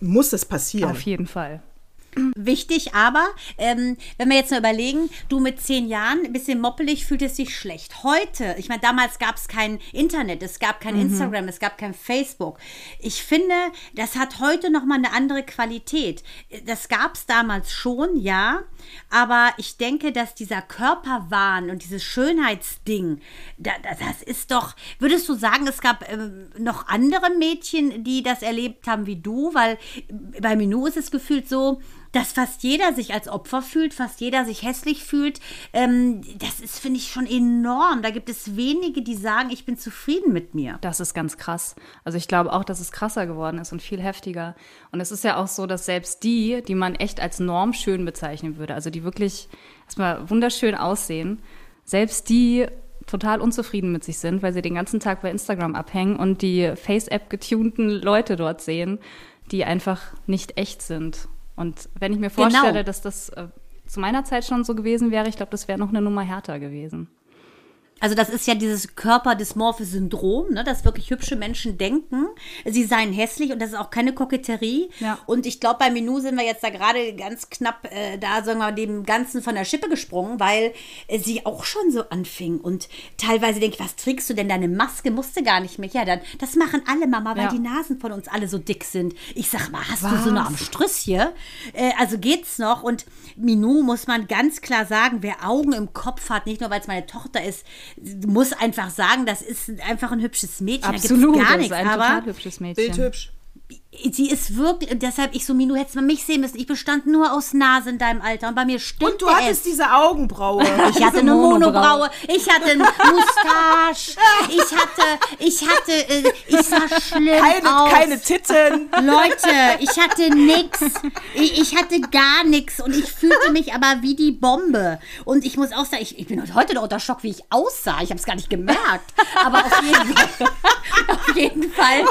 muss es passieren. Auf jeden Fall. Wichtig, aber ähm, wenn wir jetzt mal überlegen, du mit zehn Jahren, ein bisschen moppelig, fühlt es sich schlecht. Heute, ich meine, damals gab es kein Internet, es gab kein Instagram, es gab kein Facebook. Ich finde, das hat heute nochmal eine andere Qualität. Das gab es damals schon, ja, aber ich denke, dass dieser Körperwahn und dieses Schönheitsding, da, das ist doch, würdest du sagen, es gab ähm, noch andere Mädchen, die das erlebt haben wie du? Weil bei Minou ist es gefühlt so, dass fast jeder sich als Opfer fühlt, fast jeder sich hässlich fühlt. Ähm, das ist, finde ich, schon enorm. Da gibt es wenige, die sagen, ich bin zufrieden mit mir. Das ist ganz krass. Also ich glaube auch, dass es krasser geworden ist und viel heftiger. Und es ist ja auch so, dass selbst die, die man echt als normschön bezeichnen würde, also die wirklich erstmal wunderschön aussehen, selbst die total unzufrieden mit sich sind, weil sie den ganzen Tag bei Instagram abhängen und die Face-App getunten Leute dort sehen, die einfach nicht echt sind. Und wenn ich mir Genau. vorstelle, dass das äh, zu meiner Zeit schon so gewesen wäre, ich glaube, das wäre noch eine Nummer härter gewesen. Also das ist ja dieses körperdysmorphe Syndrom, ne, dass wirklich hübsche Menschen denken, sie seien hässlich und das ist auch keine Koketterie. Ja. Und ich glaube, bei Minou sind wir jetzt da gerade ganz knapp äh, da, sagen wir mal, dem Ganzen von der Schippe gesprungen, weil äh, sie auch schon so anfing. Und teilweise denke ich, was trägst du denn? Deine Maske musste gar nicht mehr. Ja, dann, das machen alle, Mama, weil Ja. die Nasen von uns alle so dick sind. Ich sag mal, hast du so eine am Strüsschen? Äh, also geht's noch. Und Minou muss man ganz klar sagen, wer Augen im Kopf hat, nicht nur weil es meine Tochter ist, muss einfach sagen, das ist einfach ein hübsches Mädchen. da Absolut, gibt's gar das nichts. ist ein aber total hübsches Mädchen. Bildhübsch. Sie ist wirklich, und deshalb ich so, Minu, hättest du mal mich sehen müssen. Ich bestand nur aus Nase in deinem Alter und bei mir stimmte Und du hattest es. diese Augenbraue. Ich hatte eine Monobraue. Ich hatte eine Moustache, ich hatte, ich hatte, äh, ich sah schlimm keine, aus. keine Titten. Leute, ich hatte nix. Ich, ich hatte gar nichts und ich fühlte mich aber wie die Bombe. Und ich muss auch sagen, ich, ich bin heute noch unter Schock, wie ich aussah. Ich habe es gar nicht gemerkt. Aber auf jeden Fall, auf jeden Fall.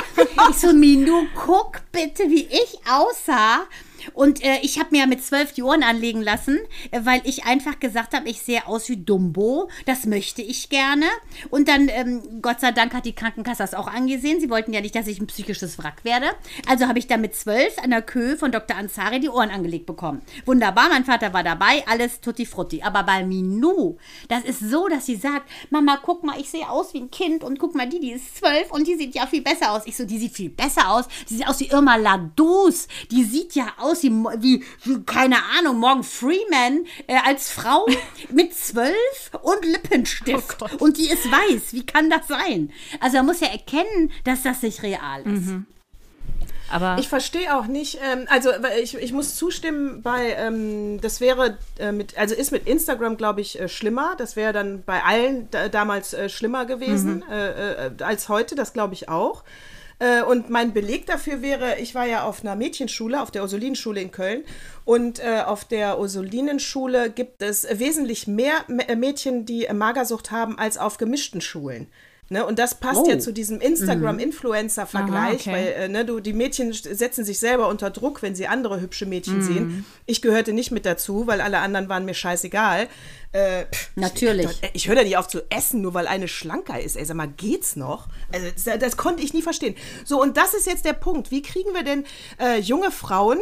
Ich so, Minu, guck bitte, wie ich aussah. Und äh, ich habe mir ja mit zwölf die Ohren anlegen lassen, äh, weil ich einfach gesagt habe, ich sehe aus wie Dumbo. Das möchte ich gerne. Und dann, ähm, Gott sei Dank, hat die Krankenkasse das auch angesehen. Sie wollten ja nicht, dass ich ein psychisches Wrack werde. Also habe ich dann mit zwölf an der Köhe von Dr. Ansari die Ohren angelegt bekommen. Wunderbar, mein Vater war dabei, alles tutti frutti. Aber bei Minou, das ist so, dass sie sagt, Mama, guck mal, ich sehe aus wie ein Kind und guck mal, die, die ist zwölf und die sieht ja viel besser aus. Ich so, die sieht viel besser aus. Die sieht aus wie Irma Ladus. Die sieht ja aus wie, wie, wie keine Ahnung, Morgan Freeman äh, als Frau mit zwölf und Lippenstift. und die ist weiß. Wie kann das sein? Also man muss ja erkennen, dass das nicht real ist. Aber Ich verstehe auch nicht, ähm, also ich, ich muss zustimmen bei, ähm, das wäre äh, mit, also ist mit Instagram, glaube ich, äh, schlimmer. Das wäre dann bei allen da, damals äh, schlimmer gewesen äh, äh, als heute, das glaube ich auch. Äh, Und mein Beleg dafür wäre, ich war ja auf einer Mädchenschule, auf der Ursulinenschule in Köln. Und äh, auf der Ursulinenschule gibt es wesentlich mehr Mädchen, die Magersucht haben, als auf gemischten Schulen. Ne, und das passt Oh. ja zu diesem Instagram-Influencer-Vergleich, okay. weil äh, ne, du, die Mädchen setzen sich selber unter Druck, wenn sie andere hübsche Mädchen Mhm. sehen. Ich gehörte nicht mit dazu, weil alle anderen waren mir scheißegal. Äh, Natürlich. Ich, ich höre da nicht auf zu essen, nur weil eine schlanker ist. Ey, sag mal, geht's noch? Also, das, das konnte ich nie verstehen. So, und das ist jetzt der Punkt. Wie kriegen wir denn äh, junge Frauen,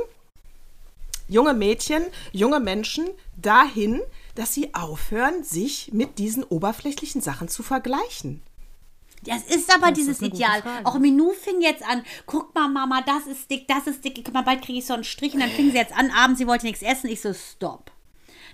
junge Mädchen, junge Menschen dahin, dass sie aufhören, sich mit diesen oberflächlichen Sachen zu vergleichen? Das ist aber Das dieses ist Ideal. Auch Minou fing jetzt an, guck mal, Mama, das ist dick, das ist dick, guck mal, bald kriege ich so einen Strich. Und dann fing sie jetzt an, abends, sie wollte nichts essen. Ich so, stopp.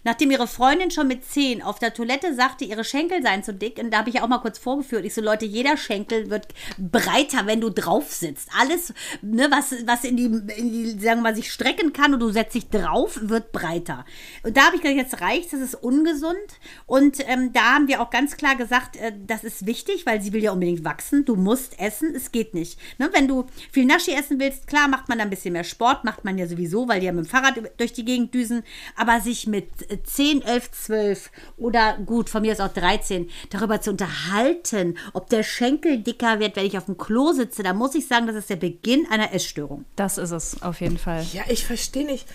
Nachdem ihre Freundin schon mit 10 auf der Toilette sagte, ihre Schenkel seien zu dick, und da habe ich auch mal kurz vorgeführt, ich so, Leute, jeder Schenkel wird breiter, wenn du drauf sitzt. Alles, ne, was, was in die, in die, sagen wir mal, sich strecken kann und du setzt dich drauf, wird breiter. Und da habe ich gesagt, jetzt reicht's, das ist ungesund. Und ähm, da haben wir auch ganz klar gesagt, äh, das ist wichtig, weil sie will ja unbedingt wachsen. Du musst essen, es geht nicht. Ne, wenn du viel Naschi essen willst, klar, macht man da ein bisschen mehr Sport, macht man ja sowieso, weil die ja mit dem Fahrrad durch die Gegend düsen. Aber sich mit 10, 11, 12 oder gut, von mir ist auch 13, darüber zu unterhalten, ob der Schenkel dicker wird, wenn ich auf dem Klo sitze, da muss ich sagen, das ist der Beginn einer Essstörung. Das ist es auf jeden Fall. Ja, ich verstehe nicht.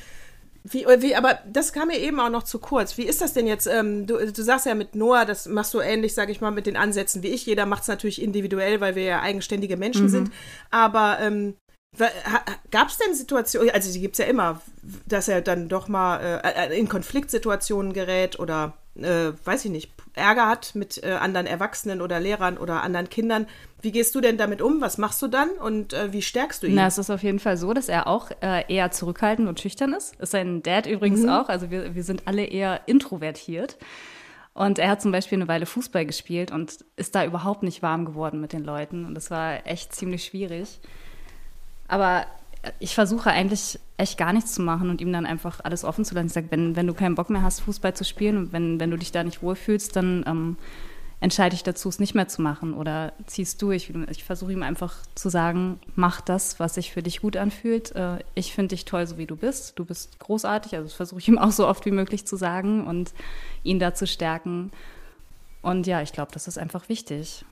Wie, wie, aber das kam mir eben auch noch zu kurz. Wie ist das denn jetzt? Ähm, du, du sagst ja mit Noah, das machst du ähnlich, sage ich mal, mit den Ansätzen wie ich. Jeder macht es natürlich individuell, weil wir ja eigenständige Menschen sind. Aber ähm, gab es denn Situationen, also die gibt es ja immer, dass er dann doch mal äh, in Konfliktsituationen gerät oder, äh, weiß ich nicht, Ärger hat mit äh, anderen Erwachsenen oder Lehrern oder anderen Kindern. Wie gehst du denn damit um? Was machst du dann und äh, wie stärkst du ihn? Na, es ist auf jeden Fall so, dass er auch äh, eher zurückhaltend und schüchtern ist. Ist sein Dad übrigens auch. Also wir, wir sind alle eher introvertiert. Und er hat zum Beispiel eine Weile Fußball gespielt und ist da überhaupt nicht warm geworden mit den Leuten. Und das war echt ziemlich schwierig. Aber ich versuche eigentlich echt gar nichts zu machen und ihm dann einfach alles offen zu lassen. Ich sage, wenn, wenn du keinen Bock mehr hast, Fußball zu spielen und wenn, wenn du dich da nicht wohlfühlst, dann ähm, entscheide ich dazu, es nicht mehr zu machen oder ziehst durch. Ich versuche ihm einfach zu sagen, mach das, was sich für dich gut anfühlt. Äh, ich finde dich toll, so wie du bist. Du bist großartig. Also das versuche ich ihm auch so oft wie möglich zu sagen und ihn da zu stärken. Und ja, ich glaube, das ist einfach wichtig.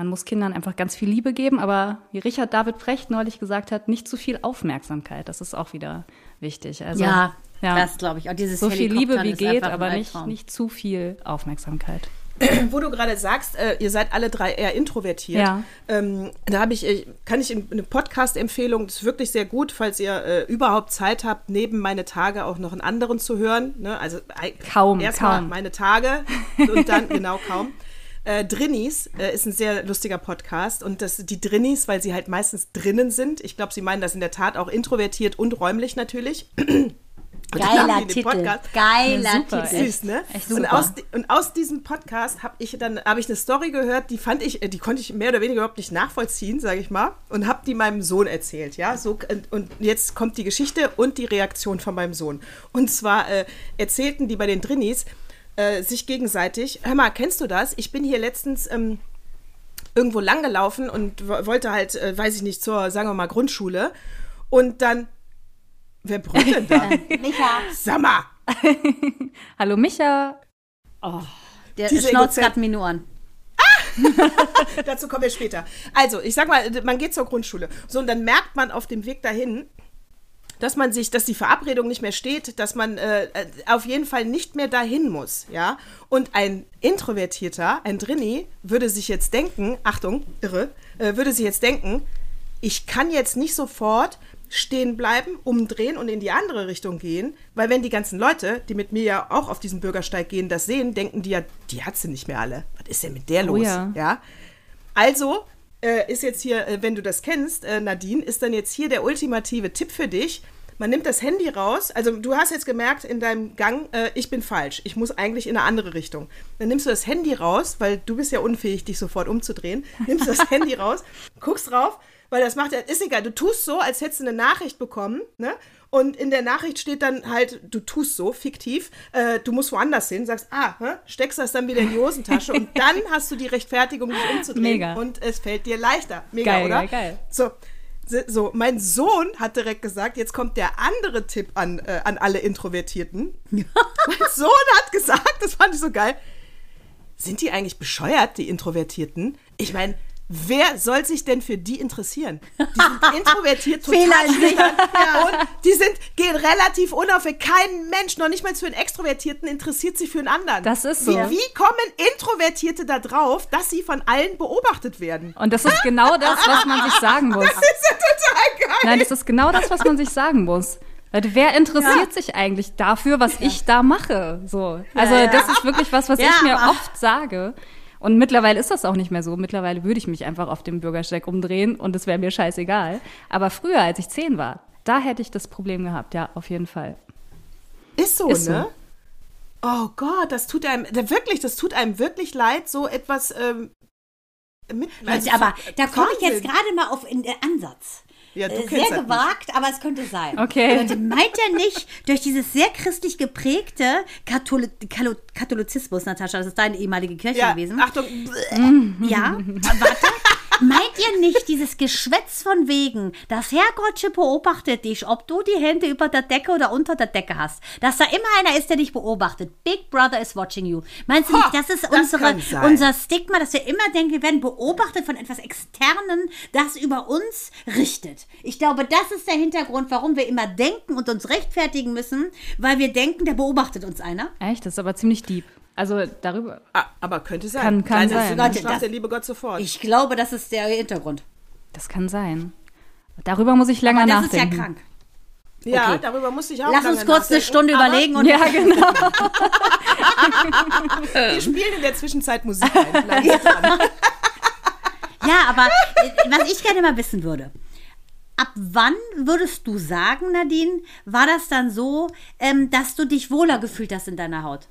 Man muss Kindern einfach ganz viel Liebe geben, aber wie Richard David Precht neulich gesagt hat, nicht zu viel Aufmerksamkeit. Das ist auch wieder wichtig. Also, ja, ja. das glaube ich. Und dieses so viel Liebe wie geht, aber nicht, nicht zu viel Aufmerksamkeit. Wo du gerade sagst, äh, ihr seid alle drei eher introvertiert. Ja. Ähm, da habe ich, kann ich in- eine Podcast-Empfehlung, das ist wirklich sehr gut, falls ihr äh, überhaupt Zeit habt, neben meine Tage auch noch einen anderen zu hören. Ne? Also äh, Kaum, erstmal kaum. meine Tage und dann genau kaum. Äh, Drinnies äh, ist ein sehr lustiger Podcast und das, die Drinnies, weil sie halt meistens drinnen sind. Ich glaube, sie meinen das in der Tat auch introvertiert und räumlich natürlich. Und Geiler Titel. Podcast- Geiler super, Titel. Süß, ne? Echt und, super. aus, und aus diesem Podcast habe ich dann habe ich eine Story gehört, die fand ich, äh, die konnte ich mehr oder weniger überhaupt nicht nachvollziehen, sage ich mal, und habe die meinem Sohn erzählt, ja. So und- und jetzt kommt die Geschichte und die Reaktion von meinem Sohn. Und zwar äh, erzählten die bei den Drinnies äh, sich gegenseitig. Hör mal, kennst du das? Ich bin hier letztens ähm, irgendwo langgelaufen und wo- wollte halt, äh, weiß ich nicht, zur, sagen wir mal, Grundschule. Und dann, wer brüllt denn da? Micha, Sag mal! Hallo Micha. der Diese schnauzt gerade mir nur an. Dazu kommen wir später. Also, ich sag mal, man geht zur Grundschule. So, und dann merkt man auf dem Weg dahin, dass man sich, dass die Verabredung nicht mehr steht, dass man äh, äh, auf jeden Fall nicht mehr dahin muss, ja. Und ein Introvertierter, ein Drini, würde sich jetzt denken, Achtung, irre, äh, würde sich jetzt denken, ich kann jetzt nicht sofort stehen bleiben, umdrehen und in die andere Richtung gehen, weil wenn die ganzen Leute, die mit mir ja auch auf diesen Bürgersteig gehen, das sehen, denken die ja, die hat sie nicht mehr alle. Was ist denn mit der Oh los? ja. ja? Also äh, ist jetzt hier, äh, wenn du das kennst, äh, Nadine, ist dann jetzt hier der ultimative Tipp für dich. Man nimmt das Handy raus, also du hast jetzt gemerkt in deinem Gang, äh, ich bin falsch, ich muss eigentlich in eine andere Richtung. Dann nimmst du das Handy raus, weil du bist ja unfähig, dich sofort umzudrehen. Nimmst das Handy raus, guckst drauf, weil das macht ja, ist egal, du tust so, als hättest du eine Nachricht bekommen, ne? Und in der Nachricht steht dann halt, du tust so, fiktiv, äh, du musst woanders hin, sagst, ah, hä? steckst das dann wieder in die Hosentasche und dann hast du die Rechtfertigung, dich umzudrehen Mega. und es fällt dir leichter. Mega, Geil, oder? geil, geil. So, so, mein Sohn hat direkt gesagt, jetzt kommt der andere Tipp an, äh, an alle Introvertierten. mein Sohn hat gesagt, das fand ich so geil. Sind die eigentlich bescheuert, die Introvertierten? Ich meine, wer soll sich denn für die interessieren? Die sind introvertiert, total schüchtern und die sind, gehen relativ unauffällig. Kein Mensch, noch nicht mal für einen Extrovertierten, interessiert sich für einen anderen. Das ist so. Wie, wie kommen Introvertierte da drauf, dass sie von allen beobachtet werden? Und das ist genau das, was man sich sagen muss. Das ist ja total geil. Nein, das ist genau das, was man sich sagen muss. Leute, wer interessiert sich eigentlich dafür, was ich da mache? So. Also, ja. das ist wirklich was, was Ja, ich mir oft sage. Und mittlerweile ist das auch nicht mehr so. Mittlerweile würde ich mich einfach auf dem Bürgersteig umdrehen und es wäre mir scheißegal. Aber früher, als ich zehn war, da hätte ich das Problem gehabt, ja, auf jeden Fall. Ist so, Ist so. ne? Oh Gott, das tut einem, da wirklich, das tut einem wirklich leid, so etwas ähm, mit. also aber da komme ich jetzt gerade mal auf in den Ansatz. Ja, du Äh, kennst sehr das nicht. gewagt, aber es könnte sein. Okay. Leute, meint ihr nicht, durch dieses sehr christlich geprägte Katholi Kalo- Katholizismus, Natascha, das ist deine ehemalige Kirche Ja, gewesen. Achtung. Ja, warte. Meint ihr nicht dieses Geschwätz von wegen, das Herrgottsche beobachtet dich, ob du die Hände über der Decke oder unter der Decke hast, dass da immer einer ist, der dich beobachtet. Big Brother is watching you. Meinst du nicht, das ist das unsere, unser Stigma, dass wir immer denken, wir werden beobachtet von etwas Externen, das über uns richtet. Ich glaube, das ist der Hintergrund, warum wir immer denken und uns rechtfertigen müssen, weil wir denken, der beobachtet uns einer. Echt? Das ist aber ziemlich deep. Also darüber. Ah, aber könnte sein. Kann- kann Kleine sein. Straft das- der liebe Gott sofort. Ich glaube, das ist der Hintergrund. Das kann sein. Darüber muss ich länger Aber das ist ja nachdenken. krank. ja, okay. darüber musste ich auch Lass uns kurz eine nachdenken. Stunde Aber überlegen und Ja, genau. Wir spielen in der Zwischenzeit Musik ein. Dran. Ja, aber äh, was ich gerne mal wissen würde. Ab wann würdest du sagen, Nadine, war das dann so, ähm, dass du dich wohler gefühlt hast in deiner Haut?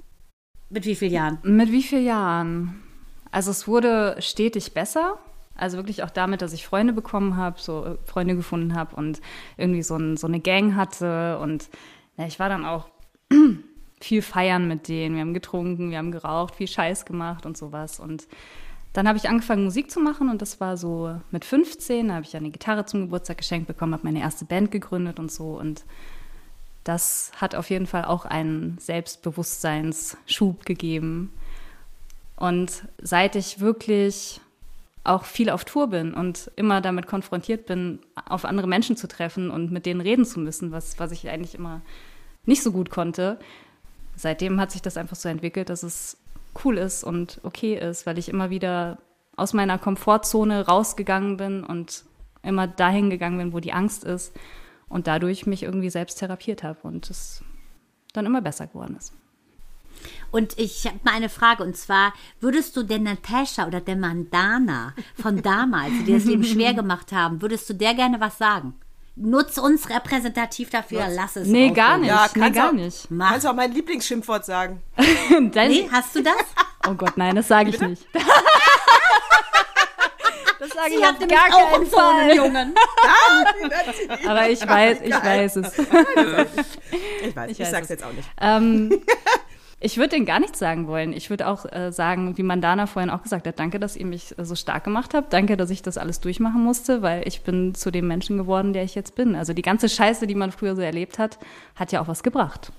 Mit wie vielen Jahren? Mit wie vielen Jahren? Also es wurde stetig besser. Also wirklich auch damit, dass ich Freunde bekommen habe, so äh, Freunde gefunden habe und irgendwie so, ein, so eine Gang hatte. Und ja, ich war dann auch viel feiern mit denen. Wir haben getrunken, wir haben geraucht, viel Scheiß gemacht und sowas. Und dann habe ich angefangen, Musik zu machen und das war so mit 15. Da habe ich eine Gitarre zum Geburtstag geschenkt bekommen, habe meine erste Band gegründet und so. Und das hat auf jeden Fall auch einen Selbstbewusstseinsschub gegeben. Und seit ich wirklich auch viel auf Tour bin und immer damit konfrontiert bin, auf andere Menschen zu treffen und mit denen reden zu müssen, was, was ich eigentlich immer nicht so gut konnte, seitdem hat sich das einfach so entwickelt, dass es cool ist und okay ist, weil ich immer wieder aus meiner Komfortzone rausgegangen bin und immer dahin gegangen bin, wo die Angst ist und dadurch mich irgendwie selbst therapiert habe und es dann immer besser geworden ist. Und ich habe mal eine Frage, und zwar, würdest du der Natascha oder der Mandana von damals, die das Leben schwer gemacht haben, würdest du der gerne was sagen? Nutz uns repräsentativ dafür, lass es. Nee, gar nicht. Ja, nee, gar auch- nicht. Kannst du auch mein Lieblingsschimpfwort sagen? Dein, Nee, hast du das? Oh Gott, nein, das sage ich nicht. Das sage ich auf gar keinen einen Fall. Jungen. Aber ich weiß, ich weiß es. Ich weiß, ich, weiß sag's es. jetzt auch nicht. Ähm, ich würde denen gar nichts sagen wollen. Ich würde auch äh, sagen, wie Mandana vorhin auch gesagt hat, danke, dass ihr mich äh, so stark gemacht habt. Danke, dass ich das alles durchmachen musste, weil ich bin zu dem Menschen geworden, der ich jetzt bin. Also die ganze Scheiße, die man früher so erlebt hat, hat ja auch was gebracht.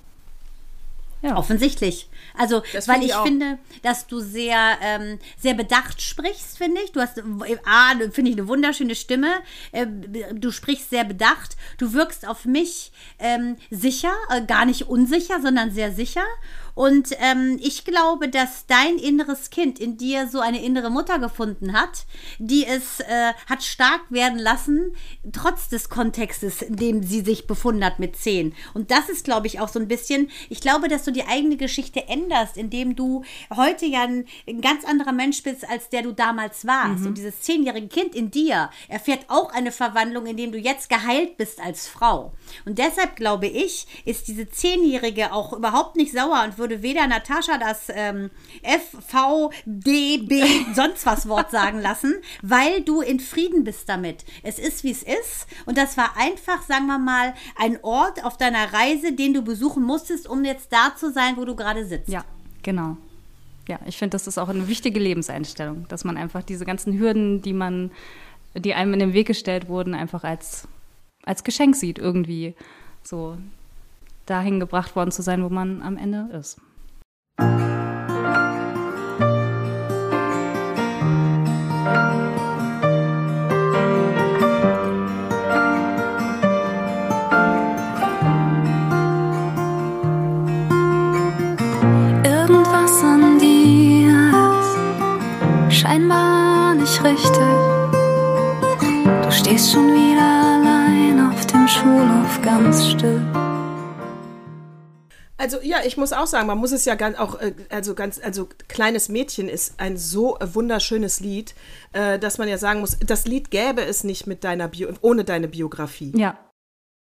Ja. Offensichtlich. Also, Das weil ich ich finde, dass du sehr, ähm, sehr bedacht sprichst, finde ich. Du hast, äh, A, finde ich, eine wunderschöne Stimme. Äh, du sprichst sehr bedacht. Du wirkst auf mich ähm, sicher, äh, gar nicht unsicher, sondern sehr sicher. Und ähm, ich glaube, dass dein inneres Kind in dir so eine innere Mutter gefunden hat, die es äh, hat stark werden lassen, trotz des Kontextes, in dem sie sich befunden hat mit zehn. Und das ist, glaube ich, auch so ein bisschen, ich glaube, dass du die eigene Geschichte änderst, indem du heute ja ein, ein ganz anderer Mensch bist, als der du damals warst. Und dieses zehnjährige Kind in dir erfährt auch eine Verwandlung, indem du jetzt geheilt bist als Frau. Und deshalb glaube ich, ist diese Zehnjährige auch überhaupt nicht sauer und würde weder Natascha das ähm, FVDB sonst was Wort sagen lassen, weil du in Frieden bist damit. Es ist, wie es ist. Und das war einfach, sagen wir mal, ein Ort auf deiner Reise, den du besuchen musstest, um jetzt da zu sein, wo du gerade sitzt. Ja, genau. Ja, ich finde, das ist auch eine wichtige Lebenseinstellung, dass man einfach diese ganzen Hürden, die man, die einem in den Weg gestellt wurden, einfach als, als Geschenk sieht, irgendwie so dahin gebracht worden zu sein, wo man am Ende ist. Irgendwas an dir ist scheinbar nicht richtig. Du stehst schon wieder allein auf dem Schulhof ganz still. Also ja, ich muss auch sagen, man muss es ja ganz auch, äh, also ganz, also kleines Mädchen ist ein so wunderschönes Lied, äh, dass man ja sagen muss, das Lied gäbe es nicht mit deiner Bio, ohne deine Biografie. Ja,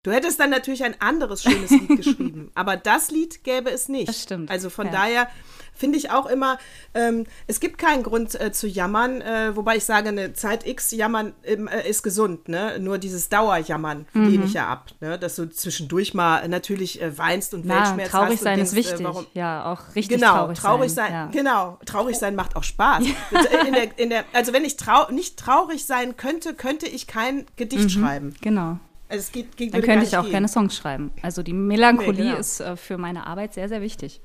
Du hättest dann natürlich ein anderes schönes Lied geschrieben, aber das Lied gäbe es nicht. Das stimmt, Also von ja. daher finde ich auch immer, ähm, es gibt keinen Grund äh, zu jammern, äh, wobei ich sage, eine Zeit X jammern ähm, äh, ist gesund, ne? Nur dieses Dauerjammern Mhm. lehne ich ja ab, ne? Dass du zwischendurch mal natürlich äh, weinst und na, Weltschmerz traurig hast sein und ist denkst, wichtig. Äh, warum, ja, auch richtig Genau, traurig, sein. Ja. Genau, traurig sein macht auch Spaß. In der, in der, also wenn ich trau nicht traurig sein könnte, könnte ich kein Gedicht schreiben. Genau. Also es geht, geht, Dann könnte ich auch gehen. keine Songs schreiben. Also die Melancholie Nee, genau. ist äh, für meine Arbeit sehr, sehr wichtig.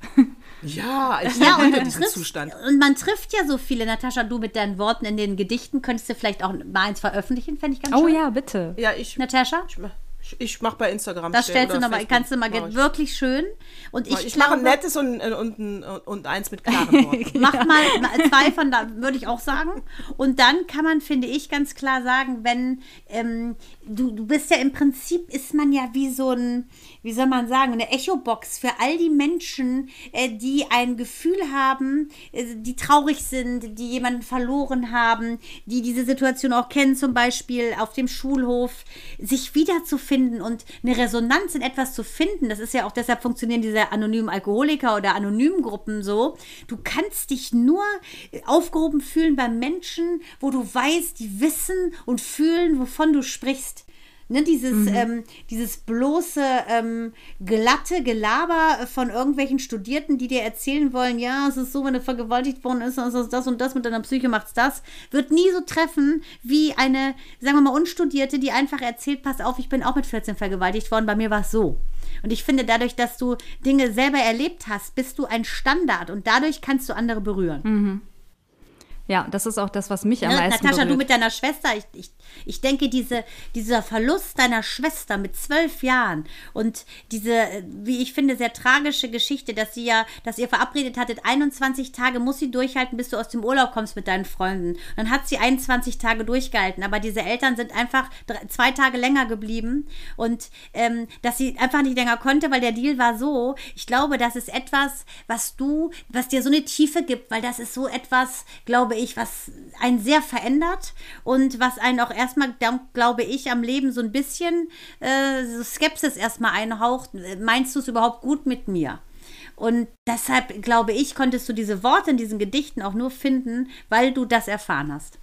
Ja, ich Ja, und liebe diesen triffst, Zustand. und man trifft ja so viele. Natascha, du mit deinen Worten in den Gedichten könntest du vielleicht auch mal eins veröffentlichen, fände ich ganz Oh schön. ja, bitte. Ja, ich, Natascha? ich, ich, mache bei Instagram. Das stellst du nochmal, kannst du mal, mach ich. wirklich schön. Und ich, Ich, mache ein nettes und, und, und, und eins mit klaren Worten. Mach mal zwei von da, würde ich auch sagen. Und dann kann man, finde ich, ganz klar sagen, wenn ähm, du, du bist ja im Prinzip, ist man ja wie so ein, wie soll man sagen, eine Echobox für all die Menschen, äh, die ein Gefühl haben, äh, die traurig sind, die jemanden verloren haben, die diese Situation auch kennen, zum Beispiel auf dem Schulhof, sich wiederzufinden und eine Resonanz in etwas zu finden. Das ist ja auch deshalb funktionieren diese anonymen Alkoholiker oder anonymen Gruppen so. Du kannst dich nur aufgehoben fühlen bei Menschen, wo du weißt, die wissen und fühlen, wovon du sprichst. Ne, dieses, ähm, dieses bloße, ähm, glatte Gelaber von irgendwelchen Studierten, die dir erzählen wollen, ja, es ist so, wenn du vergewaltigt worden ist, also das und das mit deiner Psyche macht's das, wird nie so treffen wie eine, sagen wir mal, Unstudierte, die einfach erzählt, pass auf, ich bin auch mit 14 vergewaltigt worden, bei mir war es so. Und ich finde, dadurch, dass du Dinge selber erlebt hast, bist du ein Standard und dadurch kannst du andere berühren. Ja, das ist auch das, was mich am Ne, meisten Natascha, du berührt. mit deiner Schwester, ich, ich, ich denke, diese, dieser Verlust deiner Schwester mit zwölf Jahren und diese, äh, wie ich finde, sehr tragische Geschichte, dass sie ja, dass ihr verabredet hattet, 21 Tage muss sie durchhalten, bis du aus dem Urlaub kommst mit deinen Freunden. Dann hat sie 21 Tage durchgehalten, aber diese Eltern sind einfach drei, zwei Tage länger geblieben und ähm, dass sie einfach nicht länger konnte, weil der Deal war so. Ich glaube, das ist etwas, was du, was dir so eine Tiefe gibt, weil das ist so etwas, glaube ich, was einen sehr verändert und was einen auch erstmal, glaube ich, am Leben so ein bisschen äh, so Skepsis erstmal einhaucht. Meinst du es überhaupt gut mit mir? Und deshalb, glaube ich, konntest du diese Worte in diesen Gedichten auch nur finden, weil du das erfahren hast.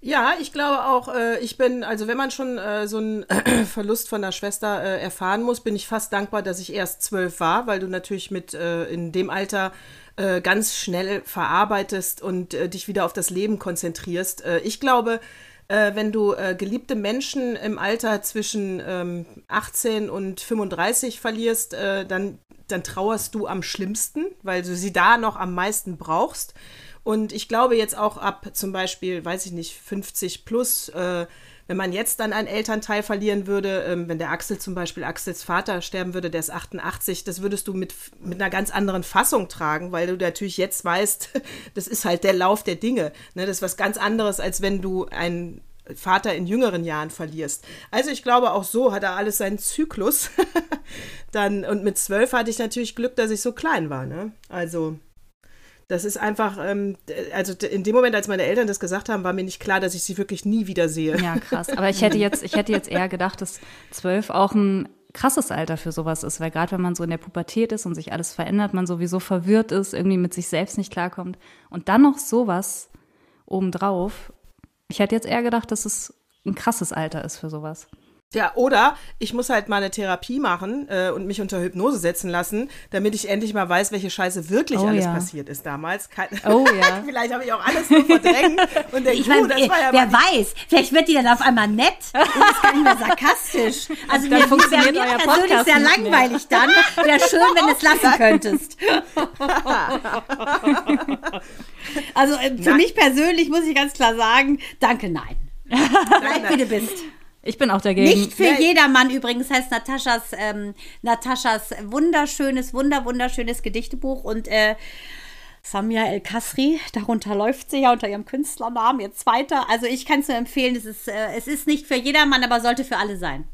Ja, ich glaube auch, äh, ich bin, also wenn man schon äh, so einen Verlust von der Schwester äh, erfahren muss, bin ich fast dankbar, dass ich erst zwölf war, weil du natürlich mit äh, in dem Alter äh, ganz schnell verarbeitest und äh, dich wieder auf das Leben konzentrierst. Äh, ich glaube, äh, wenn du äh, geliebte Menschen im Alter zwischen ähm, 18 und 35 verlierst, äh, dann, dann trauerst du am schlimmsten, weil du sie da noch am meisten brauchst. Und ich glaube jetzt auch ab zum Beispiel, weiß ich nicht, 50 plus, äh, wenn man jetzt dann einen Elternteil verlieren würde, ähm, wenn der Axel zum Beispiel, Axels Vater sterben würde, der ist 88, das würdest du mit, mit einer ganz anderen Fassung tragen, weil du natürlich jetzt weißt, das ist halt der Lauf der Dinge. Ne? Das ist was ganz anderes, als wenn du einen Vater in jüngeren Jahren verlierst. Also ich glaube, auch so hat er alles seinen Zyklus. dann, und mit zwölf hatte ich natürlich Glück, dass ich so klein war. Ne? Also das ist einfach, ähm, also in dem Moment, als meine Eltern das gesagt haben, war mir nicht klar, dass ich sie wirklich nie wieder sehe. Ja, krass. Aber ich hätte jetzt, ich hätte jetzt eher gedacht, dass zwölf auch ein krasses Alter für sowas ist, weil gerade wenn man so in der Pubertät ist und sich alles verändert, man sowieso verwirrt ist, irgendwie mit sich selbst nicht klarkommt und dann noch sowas obendrauf. Ich hätte jetzt eher gedacht, dass es ein krasses Alter ist für sowas. Ja, oder ich muss halt mal eine Therapie machen äh, und mich unter Hypnose setzen lassen, damit ich endlich mal weiß, welche Scheiße wirklich Oh alles ja. passiert ist damals. Kein, Oh ja. Vielleicht habe ich auch alles nur verdrängt und denke, Ich meine, uh, das war ja wer weiß, vielleicht wird die dann auf einmal nett und ist gar nicht mehr sarkastisch. Also Dann mir, funktioniert mir euer persönlich sehr nicht mehr. langweilig dann. Wäre schön, wenn du es lassen könntest. Also äh, für Nein. mich persönlich muss ich ganz klar sagen, danke, nein. Bleib wie du bist. Ich bin auch dagegen. Nicht für Nee. jedermann übrigens heißt Nataschas, ähm, Nataschas wunderschönes, wunder, wunderschönes Gedichtebuch und äh, Samia El Kasri, darunter läuft sie ja unter ihrem Künstlernamen, ihr zweiter. Also ich kann es nur empfehlen, es ist, äh, es ist nicht für jedermann, aber sollte für alle sein.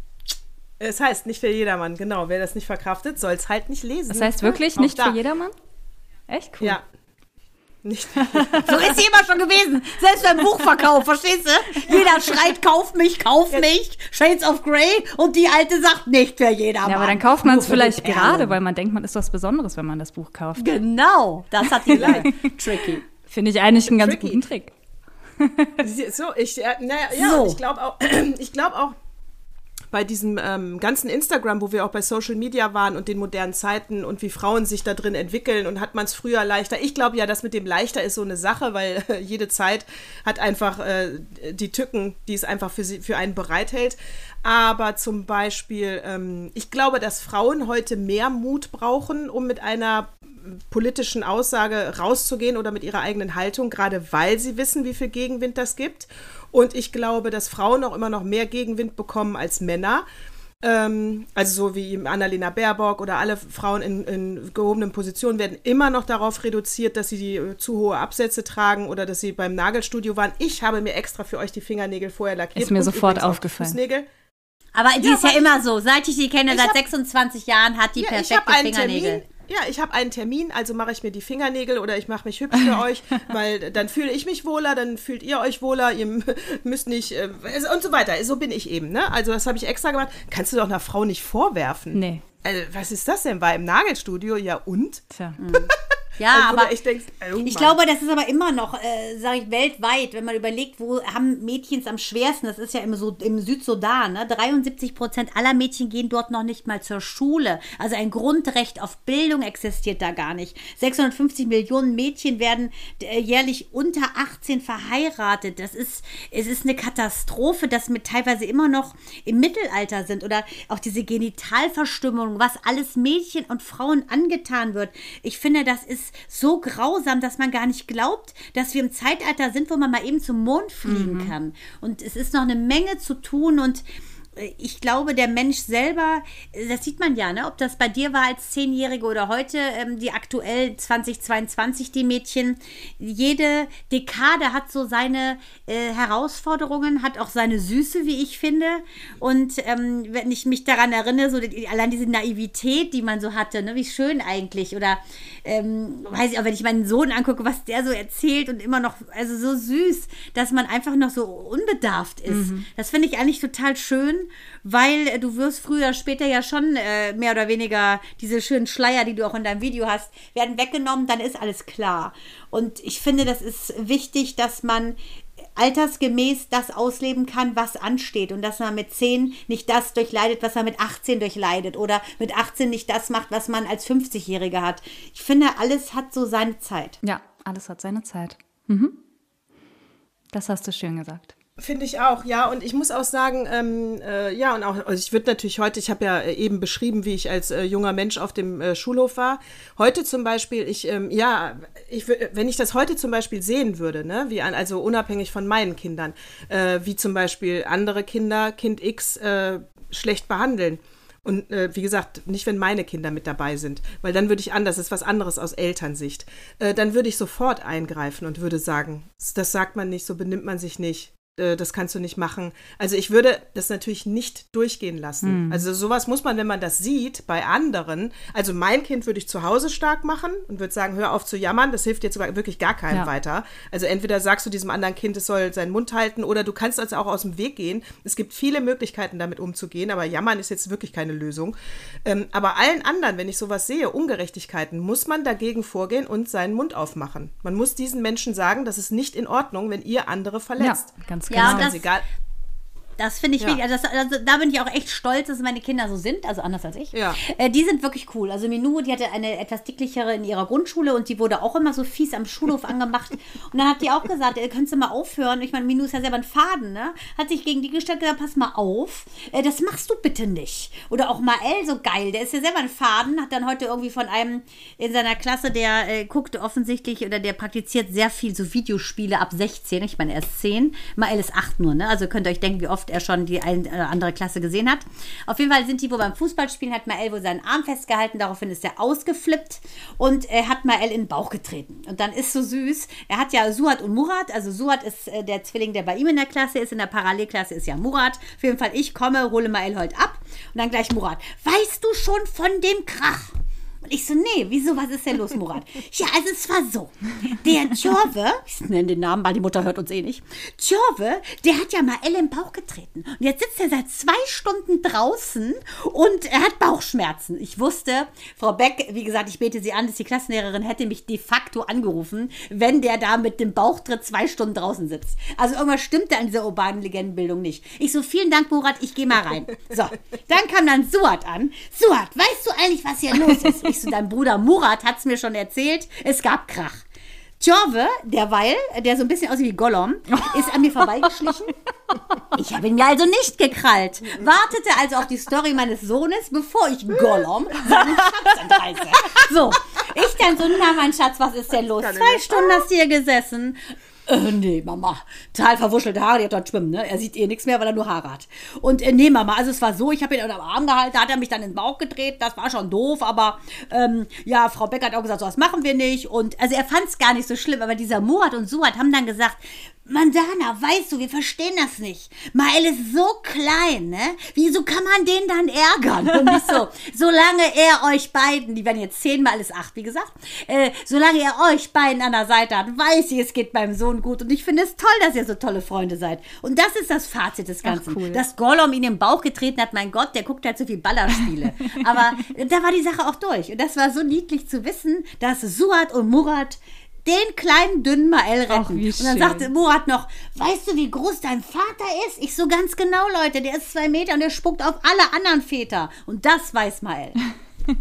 Es heißt nicht für jedermann, genau. Wer das nicht verkraftet, soll es halt nicht lesen. Das heißt wirklich Auch nicht da. für jedermann? Echt cool. Ja. Nicht. So ist sie immer schon gewesen. Selbst beim Buchverkauf, verstehst du? Jeder schreit, kauf mich, kauf mich. Shades of Grey. Und die Alte sagt, nicht für jedermann. Ja, aber dann kauft man es vielleicht gerade, weil man denkt, man ist was Besonderes, wenn man das Buch kauft. Genau, das hat die Leute. Tricky. Finde ich eigentlich einen ganz Tricky. guten Trick. So, ich, äh, naja, ja, So. ich glaube auch, ich glaube auch, bei diesem ähm, ganzen Instagram, wo wir auch bei Social Media waren und den modernen Zeiten und wie Frauen sich da drin entwickeln und hat man es früher leichter. Ich glaube ja, das mit dem leichter ist so eine Sache, weil äh, jede Zeit hat einfach äh, die Tücken, die es einfach für, sie, für einen bereithält. Aber zum Beispiel, ähm, ich glaube, dass Frauen heute mehr Mut brauchen, um mit einer politischen Aussage rauszugehen oder mit ihrer eigenen Haltung, gerade weil sie wissen, wie viel Gegenwind das gibt. Und ich glaube, dass Frauen auch immer noch mehr Gegenwind bekommen als Männer. Ähm, also so wie Annalena Baerbock oder alle Frauen in, in gehobenen Positionen werden immer noch darauf reduziert, dass sie die äh, zu hohe Absätze tragen oder dass sie beim Nagelstudio waren. Ich habe mir extra für euch die Fingernägel vorher lackiert. Ist mir sofort aufgefallen. Aber die Ja, ist ja immer so. Seit ich die kenne, Ich seit hab- 26 Jahren hat die Ja, ich perfekte einen Fingernägel. Termin. Ja, ich habe einen Termin, also mache ich mir die Fingernägel oder ich mache mich hübsch für euch, weil dann fühle ich mich wohler, dann fühlt ihr euch wohler, ihr müsst nicht äh, und so weiter. So bin ich eben, ne? Also das habe ich extra gemacht. Kannst du doch einer Frau nicht vorwerfen. Nee. Also, was ist das denn? War im Nagelstudio, ja und? Tja. Ja, Also, aber echt denkst, oh ich glaube, das ist aber immer noch, äh, sage ich, weltweit, wenn man überlegt, wo haben Mädchen es am schwersten, das ist ja im, so, im Südsudan, ne? 73 Prozent aller Mädchen gehen dort noch nicht mal zur Schule. Also ein Grundrecht auf Bildung existiert da gar nicht. 650 Millionen Mädchen werden äh, jährlich unter 18 verheiratet. Das ist, es ist eine Katastrophe, dass wir teilweise immer noch im Mittelalter sind oder auch diese Genitalverstümmelung, was alles Mädchen und Frauen angetan wird. Ich finde, das ist so grausam, dass man gar nicht glaubt, dass wir im Zeitalter sind, wo man mal eben zum Mond fliegen kann. Und es ist noch eine Menge zu tun und ich glaube, der Mensch selber, äh, das sieht man ja, ne? ob das bei dir war als Zehnjährige oder heute, ähm, die aktuell 2022, die Mädchen, jede Dekade hat so seine äh, Herausforderungen, hat auch seine Süße, wie ich finde. Und ähm, wenn ich mich daran erinnere, so die, allein diese Naivität, die man so hatte, ne? wie schön eigentlich. Oder ähm, weiß ich auch, wenn ich meinen Sohn angucke, was der so erzählt und immer noch, also so süß, dass man einfach noch so unbedarft ist. Das finde ich eigentlich total schön, weil äh, du wirst früher oder später ja schon äh, mehr oder weniger diese schönen Schleier, die du auch in deinem Video hast, werden weggenommen, dann ist alles klar. Und ich finde, das ist wichtig, dass man altersgemäß das ausleben kann, was ansteht und dass man mit 10 nicht das durchleidet, was man mit 18 durchleidet oder mit 18 nicht das macht, was man als 50-Jähriger hat. Ich finde, alles hat so seine Zeit. Ja, alles hat seine Zeit. Mhm. Das hast du schön gesagt. Finde ich auch, ja. Und ich muss auch sagen, ähm, äh, ja, und auch, also ich würde natürlich heute, ich habe ja äh, eben beschrieben, wie ich als äh, junger Mensch auf dem äh, Schulhof war. Heute zum Beispiel, ich, ähm, ja, ich, wenn ich das heute zum Beispiel sehen würde, ne, wie an, also unabhängig von meinen Kindern, äh, wie zum Beispiel andere Kinder Kind X äh, schlecht behandeln. Und äh, wie gesagt, nicht wenn meine Kinder mit dabei sind, weil dann würde ich anders, das ist was anderes aus Elternsicht. Äh, dann würde ich sofort eingreifen und würde sagen, das sagt man nicht, so benimmt man sich nicht. Äh, das kannst du nicht machen. Also ich würde das natürlich nicht durchgehen lassen. Also sowas muss man, wenn man das sieht bei anderen. Also mein Kind würde ich zu Hause stark machen und würde sagen, hör auf zu jammern, das hilft jetzt sogar wirklich gar keinem Ja. weiter. Also entweder sagst du diesem anderen Kind, es soll seinen Mund halten oder du kannst also auch aus dem Weg gehen. Es gibt viele Möglichkeiten, damit umzugehen, aber jammern ist jetzt wirklich keine Lösung. Ähm, aber allen anderen, wenn ich sowas sehe, Ungerechtigkeiten, muss man dagegen vorgehen und seinen Mund aufmachen. Man muss diesen Menschen sagen, das ist nicht in Ordnung, wenn ihr andere verletzt. Ja, ganz Ja, genau. das- egal. Das finde ich Ja. wichtig. Also, das, also da bin ich auch echt stolz, dass meine Kinder so sind, also anders als ich. Ja. Äh, die sind wirklich cool. Also Minou, die hatte eine etwas dicklichere in ihrer Grundschule und die wurde auch immer so fies am Schulhof angemacht. Und dann hat die auch gesagt, äh, könntest du mal aufhören? Ich meine, Minou ist ja selber ein Faden, ne? Hat sich gegen die gestellt gesagt, pass mal auf, äh, das machst du bitte nicht. Oder auch Mael, so geil, der ist ja selber ein Faden, hat dann heute irgendwie von einem in seiner Klasse, der äh, guckt offensichtlich oder der praktiziert sehr viel so Videospiele ab 16. Ich meine, er ist 10. Mael ist 8 nur, ne? Also könnt ihr euch denken, wie oft oft er schon die ein oder andere Klasse gesehen hat. Auf jeden Fall sind die wo beim Fußballspielen, hat Mael wohl seinen Arm festgehalten, daraufhin ist er ausgeflippt und er hat Mael in den Bauch getreten. Und dann ist so süß, er hat ja Suat und Murat, also Suat ist äh, der Zwilling, der bei ihm in der Klasse ist, in der Parallelklasse ist ja Murat. Auf jeden Fall, ich komme, hole Mael heute ab und dann gleich Murat. Weißt du schon von dem Krach? Und ich so, nee, wieso, was ist denn los, Murat? ja, also es war so. Der Tjove, ich nenne den Namen, weil die Mutter hört uns eh nicht. Tjove, der hat ja mal Elle im Bauch getreten. Und jetzt sitzt er seit zwei Stunden draußen und er hat Bauchschmerzen. Ich wusste, Frau Beck, wie gesagt, ich bete sie an, dass die Klassenlehrerin hätte mich de facto angerufen, wenn der da mit dem Bauchtritt zwei Stunden draußen sitzt. Also irgendwas stimmte an dieser urbanen Legendenbildung nicht. Ich so, vielen Dank, Murat, ich gehe mal rein. So, dann kam dann Suat an. Suat, weißt du eigentlich, was hier los ist? So, dein Bruder Murat hat es mir schon erzählt, es gab Krach. Tjove, derweil, der so ein bisschen aussieht wie Gollum, ist an mir vorbeigeschlichen. Ich habe ihn mir also nicht gekrallt. Wartete also auf die Story meines Sohnes, bevor ich Gollum seinen Schatz entreiße. So, ich dann so, na mein Schatz, was ist denn los? Zwei Stunden hast du hier gesessen. Äh, nee, Mama. Total verwuschelte Haare, die hat dort schwimmen, ne? Er sieht eh nichts mehr, weil er nur Haare hat. Und äh, nee, Mama, also es war so, ich habe ihn unter dem Arm gehalten, da hat er mich dann in den Bauch gedreht, das war schon doof, aber ähm, ja, Frau Becker hat auch gesagt, so was machen wir nicht. Und also er fand es gar nicht so schlimm, aber dieser Murat und Suat haben dann gesagt, Mandana, weißt du, wir verstehen das nicht. Mael ist so klein, ne? Wieso kann man den dann ärgern? Und nicht so, solange er euch beiden, die werden jetzt zehnmal ist acht, wie gesagt, äh, solange er euch beiden an der Seite hat, weiß ich, es geht meinem Sohn gut. Und ich finde es toll, dass ihr so tolle Freunde seid. Und das ist das Fazit des Ganzen. cool. Dass Gollum ihn im Bauch getreten hat, mein Gott, der guckt halt so viel Ballerspiele. Aber da war die Sache auch durch. Und das war so niedlich zu wissen, dass Suat und Murat den kleinen dünnen Mael retten. Ach, und dann schön. sagte Murat noch, weißt du, wie groß dein Vater ist? Ich so ganz genau, Leute, der ist zwei Meter und der spuckt auf alle anderen Väter. Und das weiß Mael.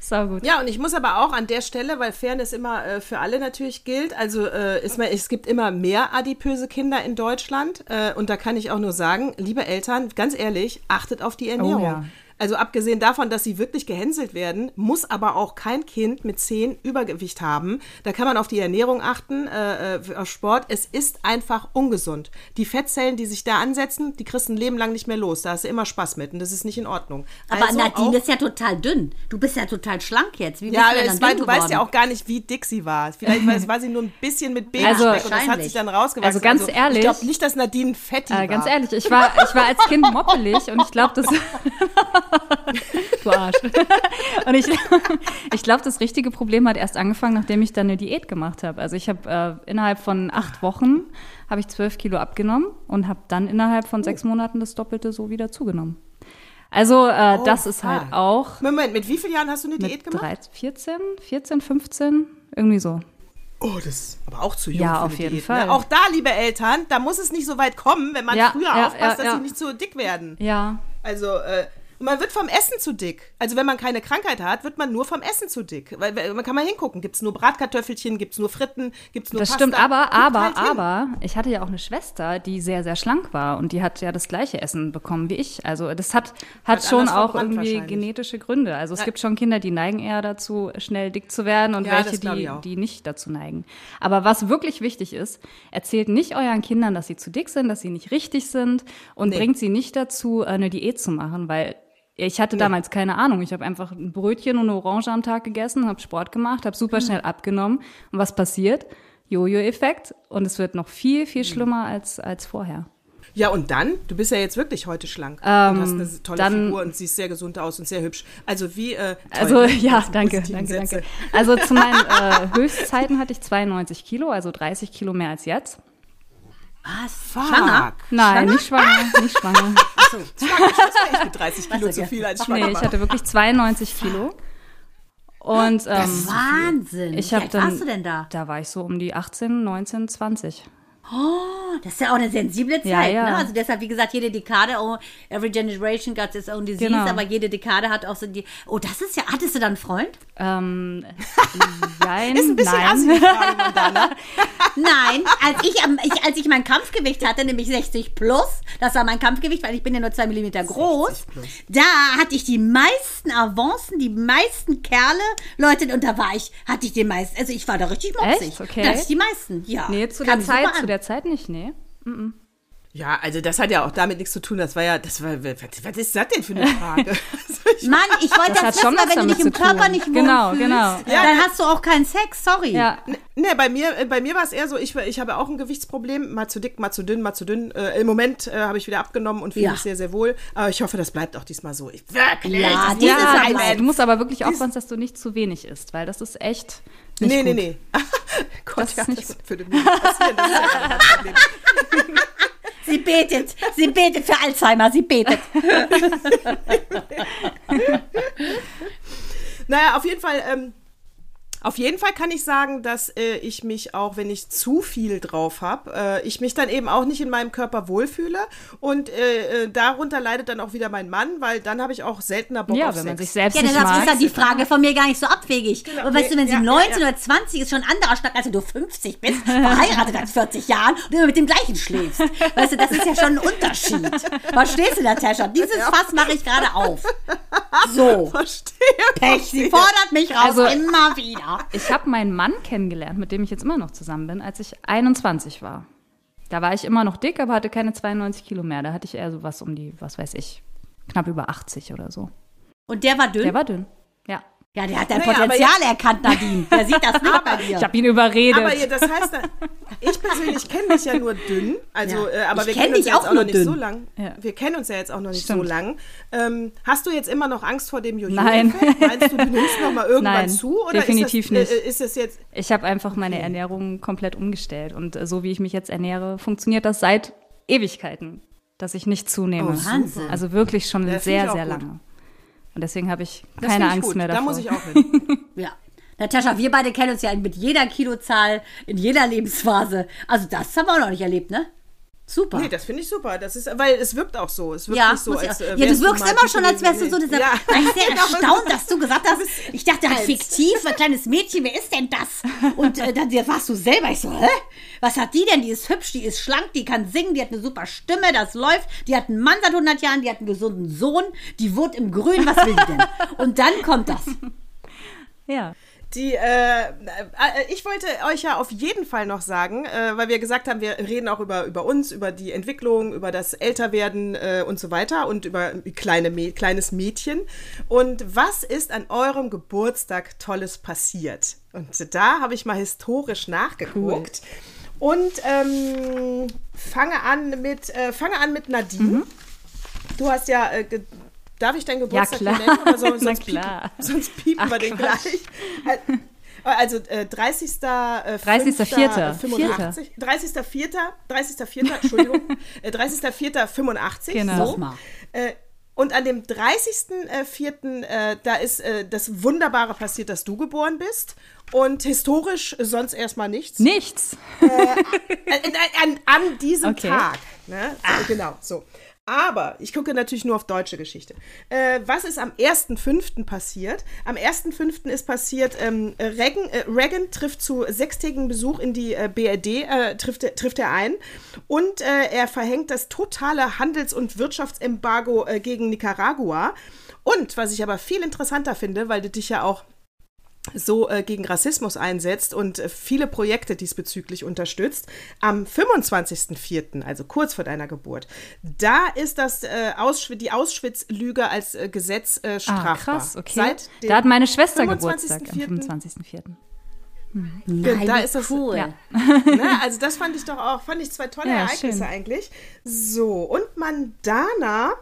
Sau gut. Ja, und ich muss aber auch an der Stelle, weil Fairness immer äh, für alle natürlich gilt, also äh, ist mal, es gibt immer mehr adipöse Kinder in Deutschland äh, und da kann ich auch nur sagen, liebe Eltern, ganz ehrlich, achtet auf die Ernährung. Oh ja. Also abgesehen davon, dass sie wirklich gehänselt werden, muss aber auch kein Kind mit 10 Übergewicht haben. Da kann man auf die Ernährung achten, äh, äh, auf Sport. Es ist einfach ungesund. Die Fettzellen, die sich da ansetzen, die kriegst du ein Leben lang nicht mehr los. Da hast du immer Spaß mit und das ist nicht in Ordnung. Aber Also Nadine auch- ist ja total dünn. Du bist ja total schlank jetzt. Wie bist ja, du denn es dann war, du weißt ja auch gar nicht, wie dick sie war. Vielleicht war, sie nur ein bisschen mit Babyspeck Also- und das hat sich dann rausgewachsen. Also ganz ehrlich- Ich glaube nicht, dass Nadine fetty Äh, war. ganz ehrlich, ich war, ich war als Kind moppelig und ich glaube, das. du Arsch. Und ich, ich glaube, das richtige Problem hat erst angefangen, nachdem ich dann eine Diät gemacht habe. Also ich habe äh, innerhalb von acht Wochen habe ich zwölf Kilo abgenommen und habe dann innerhalb von sechs Monaten das Doppelte so wieder zugenommen. Also äh, das ist halt fuck. auch Moment, mit wie vielen Jahren hast du eine Diät gemacht? 13, 14, 14, 15, irgendwie so. Oh, das ist aber auch zu jung Ja, auf jeden Diät, Fall. Ne? Auch da, liebe Eltern, da muss es nicht so weit kommen, wenn man Ja, früher ja, aufpasst, ja, dass sie nicht zu dick werden. Ja, Also, äh, und man wird vom Essen zu dick. Also wenn man keine Krankheit hat, wird man nur vom Essen zu dick. Weil, weil man kann mal hingucken, gibt es nur Bratkartoffelchen, gibt es nur Fritten, gibt es nur Das Pasta. stimmt, aber, Guckt aber, halt aber, ich hatte ja auch eine Schwester, die sehr, sehr schlank war und die hat ja das gleiche Essen bekommen wie ich. Also das hat, hat Hat schon auch irgendwie genetische Gründe. Also es gibt schon Kinder, die neigen eher dazu, schnell dick zu werden und Ja, welche, die, die nicht dazu neigen. Aber was wirklich wichtig ist, erzählt nicht euren Kindern, dass sie zu dick sind, dass sie nicht richtig sind und bringt sie nicht dazu, eine Diät zu machen, weil ich hatte damals keine Ahnung. Ich habe einfach ein Brötchen und eine Orange am Tag gegessen, habe Sport gemacht, habe super schnell abgenommen. Und was passiert? Jojo-Effekt. Und es wird noch viel, viel Mhm. schlimmer als, als vorher. Ja, und dann? Du bist ja jetzt wirklich heute schlank. Ähm, und hast eine tolle dann- Figur und siehst sehr gesund aus und sehr hübsch. Also wie, äh, Also ne? ja, danke, danke, Sätze. danke. Also zu meinen äh, Höchstzeiten hatte ich 92 Kilo, also 30 Kilo mehr als jetzt. Was? Fuck. Schwanger? Nein, nicht schwanger, nicht schwanger. Ich bin 30 Kilo zu viel als schwanger Nee, ich hatte wirklich 92 Kilo. Und ähm, Wahnsinn. ich Wie habe alt dann, warst du denn da? Da war ich so um die 18, 19, 20. Das ist ja auch eine sensible Zeit. Ja, ja. Ne? Also deshalb, wie gesagt, jede Dekade, oh, every generation got its own disease, Genau. aber jede Dekade hat auch so die. Oh, das ist ja. Hattest du dann einen Freund? Ähm, nein, Ist ein bisschen nein. Frage. Nein, als ich, ich, als ich mein Kampfgewicht hatte, nämlich 60 plus, das war mein Kampfgewicht, weil ich bin ja nur 2 Millimeter groß, da hatte ich die meisten Avancen, die meisten Kerle, Leute, und da war ich, hatte ich den meisten, also ich war da richtig mopsig. Echt? Okay. Da hatte ich die meisten, ja. Nee, zu der Zeit, zu der Zeit nicht, nee. Ja, also das hat ja auch damit nichts zu tun. Das war ja, das war, was, was ist das denn für eine Frage? Also ich- Mann, ich wollte Das das, wissen, schon weil wenn du dich im. Körper nicht Genau, wohlfühlst, genau. Ja, dann ne- hast du auch keinen Sex, sorry. Ja, Ne, bei mir, äh, bei mir war es eher so, ich, ich habe auch ein Gewichtsproblem, mal zu dick, mal zu dünn, mal zu dünn. Äh, Im Moment äh, habe ich wieder abgenommen und fühle Ja. mich sehr, sehr wohl. Aber ich hoffe, das bleibt auch diesmal so. Ich, wirklich, Ja, dieses bleibt. du musst aber wirklich aufpassen, dass du nicht zu wenig isst, weil das ist echt nicht Nee, nee, gut. nee. Gott, Das ist ja, nicht das würde mir passieren. Sie betet, sie betet für Alzheimer, sie betet. Naja, auf jeden Fall, ähm, auf jeden Fall kann ich sagen, dass äh, ich mich auch, wenn ich zu viel drauf habe, äh, ich mich dann eben auch nicht in meinem Körper wohlfühle. Und äh, äh, darunter leidet dann auch wieder mein Mann, weil dann habe ich auch seltener Bock Ja, auf wenn man Sex. sich selbst Ja, nicht deshalb mag. ist ja die Frage von mir gar nicht so abwegig. Und weißt du, wenn sie Ja, ja, 19 ja. oder 20 ist, schon ein anderer Schnack, als wenn du 50 bist, verheiratet seit 40 Jahren und immer mit dem gleichen schläfst. Weißt du, das ist ja schon ein Unterschied. Verstehst du, Natascha? Dieses Fass mache ich gerade auf. So. Verstehe. Pech, sie fordert mich raus, Also- immer wieder. Ich habe meinen Mann kennengelernt, mit dem ich jetzt immer noch zusammen bin, als ich 21 war. Da war ich immer noch dick, aber hatte keine 92 Kilo mehr. Da hatte ich eher so was um die, was weiß ich, knapp über 80 oder so. Und der war dünn? Der war dünn. Ja. Ja, der hat dein Naja, Potenzial erkannt, Nadine. Der sieht das nicht bei dir. Ich habe ihn überredet. Aber ihr, das heißt, ich persönlich kenne dich ja nur dünn, also, Ja. äh, aber Ich wir kenn kennen uns ja jetzt auch auch nur noch nicht dünn. so lang. Ja. Wir kennen uns ja jetzt auch noch nicht so Stimmt. lang. Ähm, hast du jetzt immer noch Angst vor dem Jojo? Nein. Meinst du, du nimmst noch mal irgendwann Nein, zu? Oder definitiv ist das, nicht. Äh, ist das jetzt Ich habe einfach meine Ernährung komplett umgestellt. Und äh, so wie ich mich jetzt ernähre, funktioniert das seit Ewigkeiten, dass ich nicht zunehme. Oh, Wahnsinn. Also wirklich schon Das sehr, sehr gut. lange. Und deswegen habe ich das keine ich Angst gut. mehr davor. Da muss ich auch hin. Ja. Natascha, wir beide kennen uns ja mit jeder Kilozahl in jeder Lebensphase. Also das haben wir auch noch nicht erlebt, ne? Super. Nee, das finde ich super. Das ist, weil es wirkt auch so. Es wirkt ja, nicht so, als äh, ja, du wirkst mal immer schon, als wärst du so dieser. Ja. Ich bin sehr Genau. erstaunt, dass du gesagt hast, ich dachte halt fiktiv, ein kleines Mädchen, wer ist denn das? Und äh, dann warst du selber. Ich so, hä? Was hat die denn? Die ist hübsch, die ist schlank, die kann singen, die hat eine super Stimme, das läuft. Die hat einen Mann seit 100 Jahren, die hat einen gesunden Sohn, die wohnt im Grün, was will die denn? Und dann kommt das. Ja. Die, äh, äh, ich wollte euch ja auf jeden Fall noch sagen, äh, weil wir gesagt haben, wir reden auch über, über uns, über die Entwicklung, über das Älterwerden äh, und so weiter und über kleine Mä- kleines Mädchen. Und was ist an eurem Geburtstag Tolles passiert? Und da habe ich mal historisch nachgeguckt. Und ähm, fange an mit, äh, fange an mit Nadine. Du hast ja, äh, darf ich deinen Geburtstag klar. hier nennen? So, Na sonst, klar. Piepen, sonst piepen Ach, wir den Quatsch. gleich. Also äh, 30. Äh, 30.04.. 85, 30.04. 30.04. Entschuldigung. äh, 30.04.85. Genau. Sag mal. Äh, und an dem 30.04. Äh, da ist äh, das Wunderbare passiert, dass du geboren bist. Und historisch sonst erstmal nichts. Nichts. Äh, an, an diesem Okay. Tag. Ne? So, Genau, so. Aber ich gucke natürlich nur auf deutsche Geschichte. Äh, was ist am 1.5. passiert? Am 1.5. ist passiert, ähm, Reagan, äh, Reagan trifft zu sechstägigen Besuch in die äh, BRD, äh, trifft, er- trifft er ein. Und äh, er verhängt das totale Handels- und Wirtschaftsembargo äh, gegen Nicaragua. Und was ich aber viel interessanter finde, weil du dich ja auch so äh, gegen Rassismus einsetzt und äh, viele Projekte diesbezüglich unterstützt. Am 25.04., also kurz vor deiner Geburt, da ist das äh, Auschw die Auschwitz-Lüge als äh, Gesetz äh, Ah, strafbar. krass, okay. Seit Da hat meine Schwester Geburtstag am 25.04.. 25.04. Nein, da ist das- cool. Ja. Ne? Also das fand ich doch auch, fand ich zwei tolle Ja, Ereignisse schön. eigentlich. So, und Mandana,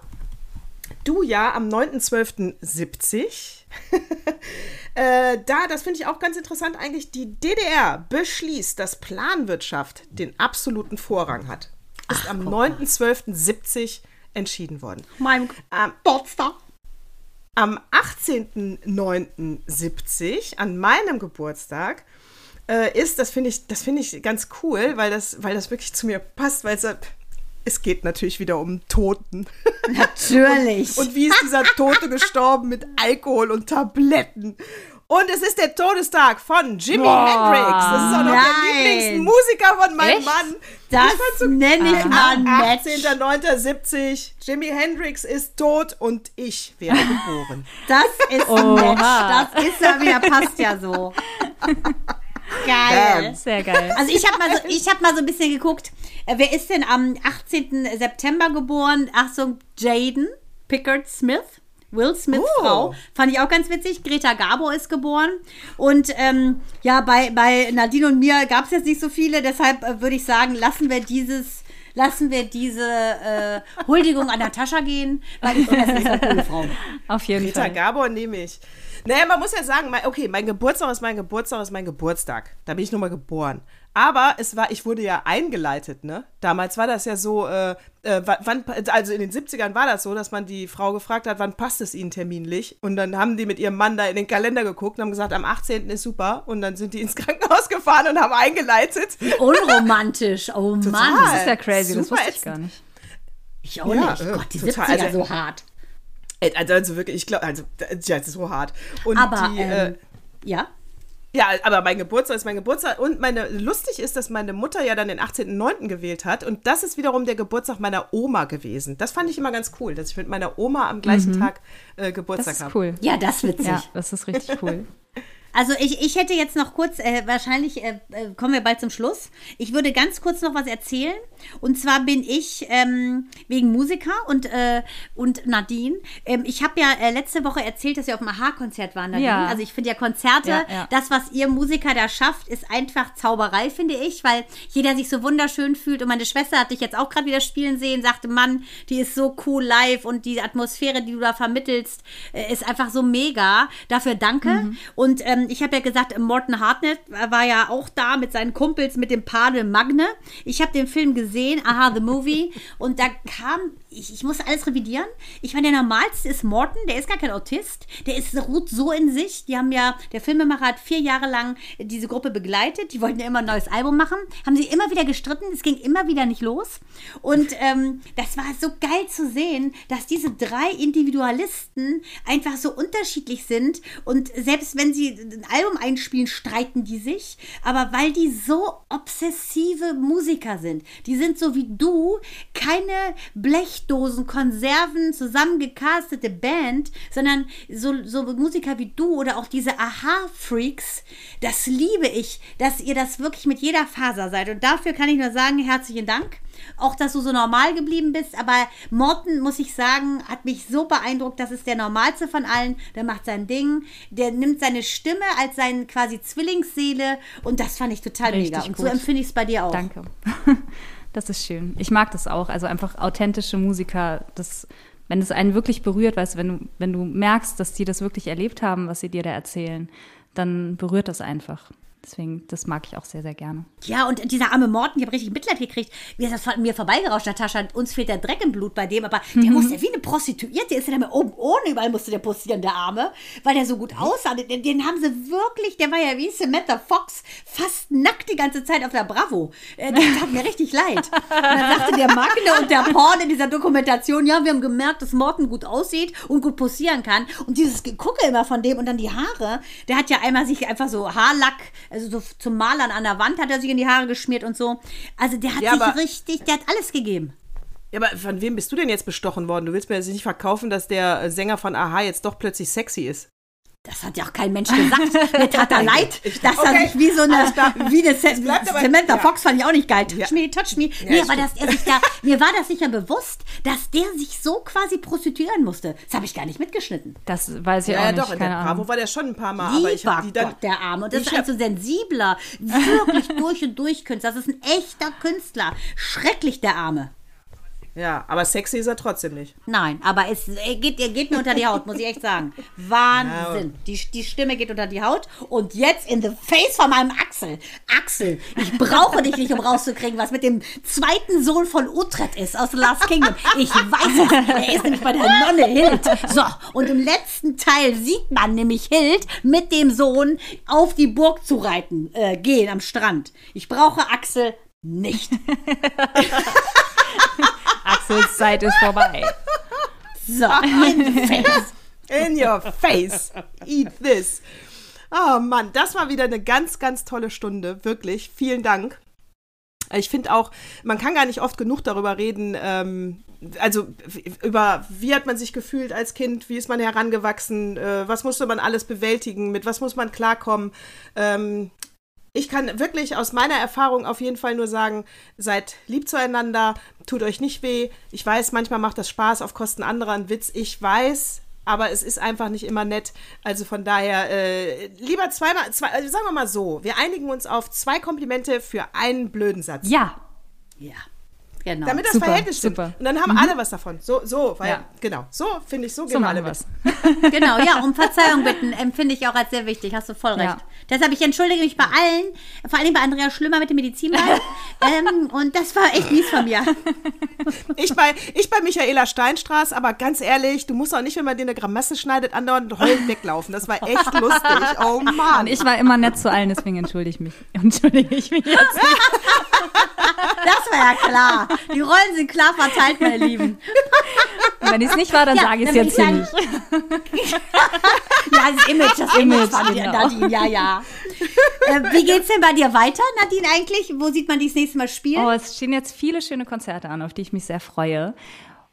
du ja am 9.12.70. äh, da, das finde ich auch ganz interessant eigentlich, die DDR beschließt, dass Planwirtschaft den absoluten Vorrang hat. Ist am 9.12.70 entschieden worden. Mein Am, Geburtstag. am 18.09.70, an meinem Geburtstag, äh, ist, das finde ich, das finde ich ganz cool, weil das, weil das wirklich zu mir passt, weil es, es geht natürlich wieder um Toten. Natürlich. Und wie ist dieser Tote gestorben mit Alkohol und Tabletten? Und es ist der Todestag von Jimi Boah. Hendrix. Das ist auch noch Nein. der Lieblingsmusiker von meinem Echt? Mann. das Ich so nenne ich mal Match. 18.09.70. Jimi Hendrix ist tot und ich werde geboren. Das ist ein Match. Das ist ja wieder, passt ja so. Geil. Sehr geil. Also ich habe mal, so, ich hab mal so ein bisschen geguckt, äh, wer ist denn am 18. September geboren? Achtung, Jaden Pickard Smith. Will Smiths Oh. Frau. Fand ich auch ganz witzig. Greta Garbo ist geboren. Und ähm, ja, bei, bei Nadine und mir gab es jetzt nicht so viele. Deshalb äh, würde ich sagen, lassen wir dieses, lassen wir diese äh, Huldigung an Natascha gehen, weil ich finde, das ist eine coole Frau. Auf jeden Peter Fall. Gabor nehme ich. Naja, man muss ja sagen, mein, okay, mein Geburtstag ist mein Geburtstag, ist mein Geburtstag. Da bin ich nun mal geboren. Aber es war, ich wurde ja eingeleitet, ne? Damals war das ja so, äh, äh, wa- wann, also in den 70ern war das so, dass man die Frau gefragt hat, wann passt es ihnen terminlich? Und dann haben die mit ihrem Mann da in den Kalender geguckt und haben gesagt, am 18. ist super. Und dann sind die ins Krankenhaus gefahren und haben eingeleitet. Unromantisch. Oh Mann. Das ist ja crazy, das Super wusste ich gar nicht. Ich auch Ja, nicht. äh, Gott, die total. 70er Also- so hart. Also, also wirklich, ich glaube, also, ja, es ist so hart. Und Aber, die, äh, ähm, ja. Ja, aber mein Geburtstag ist mein Geburtstag. Und meine, lustig ist, dass meine Mutter ja dann den 18.09. gewählt hat. Und das ist wiederum der Geburtstag meiner Oma gewesen. Das fand ich immer ganz cool, dass ich mit meiner Oma am gleichen Tag äh, Das Geburtstag ist habe. cool. Ja, das ist witzig. Ja, das ist richtig cool. Also ich, ich hätte jetzt noch kurz, äh, wahrscheinlich äh, äh, kommen wir bald zum Schluss. Ich würde ganz kurz noch was erzählen. Und zwar bin ich ähm, wegen Musiker und, äh, und Nadine. Ähm, ich habe ja äh, letzte Woche erzählt, dass wir auf dem Aha-Konzert waren, Nadine. Ja. Also ich finde ja Konzerte, Ja, ja. das, was ihr Musiker da schafft, ist einfach Zauberei, finde ich, weil jeder sich so wunderschön fühlt. Und meine Schwester hat dich jetzt auch gerade wieder spielen sehen, sagte, Mann, die ist so cool live und die Atmosphäre, die du da vermittelst, äh, ist einfach so mega. Dafür danke. Mhm. Und ähm, ich habe ja gesagt, Morten Hartnett war ja auch da mit seinen Kumpels, mit dem Pade Magne. Ich habe den Film gesehen, Aha, The Movie. Und da kam, ich, ich muss alles revidieren. Ich meine, der normalste ist Morten, der ist gar kein Autist. Der ist ruht so in sich. Die haben ja, der Filmemacher hat vier Jahre lang diese Gruppe begleitet. Die wollten ja immer ein neues Album machen. Haben sie immer wieder gestritten. Es ging immer wieder nicht los. Und ähm, das war so geil zu sehen, dass diese drei Individualisten einfach so unterschiedlich sind. Und selbst wenn sie ein Album einspielen, streiten die sich. Aber weil die so obsessive Musiker sind, die sind so wie du, keine Blechdosen, Konserven, zusammengecastete Band, sondern so, so Musiker wie du oder auch diese Aha-Freaks, das liebe ich, dass ihr das wirklich mit jeder Faser seid. Und dafür kann ich nur sagen, herzlichen Dank. Auch, dass du so normal geblieben bist. Aber Morten, muss ich sagen, hat mich so beeindruckt. Das ist der normalste von allen. Der macht sein Ding. Der nimmt seine Stimme als seine quasi Zwillingsseele. Und das fand ich total Richtig mega. Und so gut. empfinde ich es bei dir auch. Danke. Das ist schön. Ich mag das auch. Also einfach authentische Musiker, das, wenn es einen wirklich berührt, weißt wenn du, wenn du merkst, dass die das wirklich erlebt haben, was sie dir da erzählen, dann berührt das einfach. Deswegen, das mag ich auch sehr, sehr gerne. Ja, und dieser arme Morten, ich habe richtig Mitleid gekriegt. Wie ist das von mir vorbeigerauscht, Natascha? Uns fehlt der Dreck im Blut bei dem, aber der musste wie eine Prostituierte, ist der da oben ohne, überall musste der posieren, der Arme, weil der so gut aussah. Den, den haben sie wirklich, der war ja wie Samantha Fox, fast nackt die ganze Zeit auf der Bravo. Äh, Das tat mir richtig leid. Und dann sagte der Magne und der Porn in dieser Dokumentation, ja, wir haben gemerkt, dass Morten gut aussieht und gut posieren kann. Und dieses Gegucke immer von dem und dann die Haare, der hat ja einmal sich einfach so Haarlack, also so zum Malern an der Wand hat er sich in die Haare geschmiert und so. Also der hat Ja, sich richtig, der hat alles gegeben. Ja, aber von wem bist du denn jetzt bestochen worden? Du willst mir jetzt nicht verkaufen, dass der äh, Sänger von Aha jetzt doch plötzlich sexy ist. Das hat ja auch kein Mensch gesagt. Mir tat er leid, dass okay, er sich wie so eine, wie eine Samantha ja. Fox fand ich auch nicht geil. Touch Ja. me, touch me. nee, ist aber dass er sich da, mir war das sicher bewusst, dass der sich so quasi prostituieren musste. Das habe ich gar nicht mitgeschnitten. Das weiß ich Ja, auch ja, nicht. doch, in der Ahnung. Bravo war der schon ein paar Mal, aber ich Lieber die dann. Gott, der Arme. Und das ist ein so sensibler, wirklich durch und durch Künstler. Das ist ein echter Künstler. Schrecklich, der Arme. Ja, aber sexy ist er trotzdem nicht. Nein, aber es er geht, er geht mir unter die Haut, muss ich echt sagen. Wahnsinn. Die, die Stimme geht unter die Haut. Und jetzt in the face von meinem Axel. Axel, ich brauche dich nicht, um rauszukriegen, was mit dem zweiten Sohn von Utrecht ist aus The Last Kingdom. Ich weiß es. Er ist nämlich bei der Nonne Hild. So, und im letzten Teil sieht man nämlich Hild mit dem Sohn auf die Burg zu reiten, äh, gehen am Strand. Ich brauche Axel nicht. Axels Zeit ist vorbei. So, in. In your face. Eat this. Oh Mann, das war wieder eine ganz, ganz tolle Stunde. Wirklich. Vielen Dank. Ich finde auch, man kann gar nicht oft genug darüber reden, ähm, also über wie hat man sich gefühlt als Kind, wie ist man herangewachsen, äh, was musste man alles bewältigen, mit was muss man klarkommen. Ähm, ich kann wirklich aus meiner Erfahrung auf jeden Fall nur sagen, seid lieb zueinander, tut euch nicht weh. Ich weiß, manchmal macht das Spaß auf Kosten anderer ein Witz. Ich weiß, aber es ist einfach nicht immer nett. Also von daher, äh, lieber zweimal, zwei, also sagen wir mal so, wir einigen uns auf zwei Komplimente für einen blöden Satz. Ja, Ja, genau. Damit das Super, Verhältnis stimmt. super. Und dann haben alle was davon. So, so, weil, Ja. genau, so finde ich, so so gehen wir alle wir's. Genau, ja, um Verzeihung bitten, empfinde ich auch als sehr wichtig. Hast du voll recht. Ja. Deshalb, ich entschuldige mich bei allen, vor allem bei Andrea Schlümmer mit dem Medizinball. ähm, und das war echt mies von mir. Ich bei, ich bei Michaela Steinstraß, aber ganz ehrlich, du musst auch nicht, wenn man dir eine Grammasse schneidet, andauernd heulend weglaufen. Das war echt lustig. Oh Mann. Und ich war immer nett zu allen, deswegen entschuldige ich mich. Entschuldige ich mich jetzt. Das war ja klar. Die Rollen sind klar verteilt, meine Lieben. Und wenn es nicht war, dann Ja, sage ich es jetzt hier ich nicht. Ja, das Image, das Image von genau. Nadine, ja, ja. Äh, wie geht's denn bei dir weiter, Nadine, eigentlich? Wo sieht man dich das nächste Mal spielen? Oh, es stehen jetzt viele schöne Konzerte an, auf die ich mich sehr freue.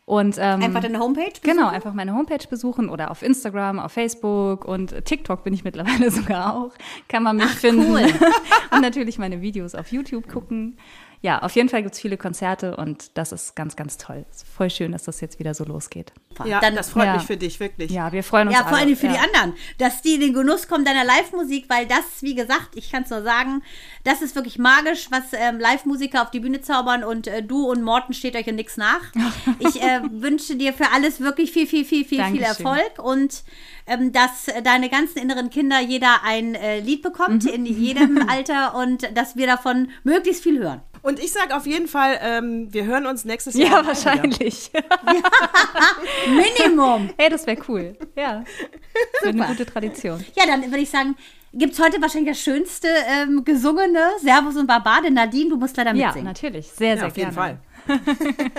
Und ähm, Einfach deine Homepage? Genau, einfach meine Homepage besuchen oder auf Instagram, auf Facebook und TikTok bin ich mittlerweile sogar auch. Kann man mich finden. cool. und natürlich meine Videos auf YouTube gucken. Ja, auf jeden Fall gibt's viele Konzerte und das ist ganz, ganz toll. Es ist voll schön, dass das jetzt wieder so losgeht. ja, Dann- das freut ja. mich für dich, wirklich. Ja, wir freuen uns Ja, vor alle. allem für die ja. anderen, dass die in den Genuss kommen deiner Live-Musik, weil das, wie gesagt, ich kann es nur sagen, das ist wirklich magisch, was ähm, Live-Musiker auf die Bühne zaubern und äh, du und Morten steht euch in nichts nach. Ich äh, wünsche dir für alles wirklich viel, viel, viel, viel, viel Dankeschön. Erfolg und ähm, dass deine ganzen inneren Kinder jeder ein äh, Lied bekommt, Mhm. in jedem Alter und dass wir davon möglichst viel hören. Und ich sage auf jeden Fall, ähm, wir hören uns nächstes Jahr. Ja, wahrscheinlich. Minimum. Hey, das wäre cool. Ja. Das wäre eine gute Tradition. Ja, dann würde ich sagen, gibt es heute wahrscheinlich das schönste ähm, gesungene Servus und Barbade. Nadine, du musst leider Ja, mitsingen. natürlich. Sehr, Ja, sehr auf jeden gerne. Fall.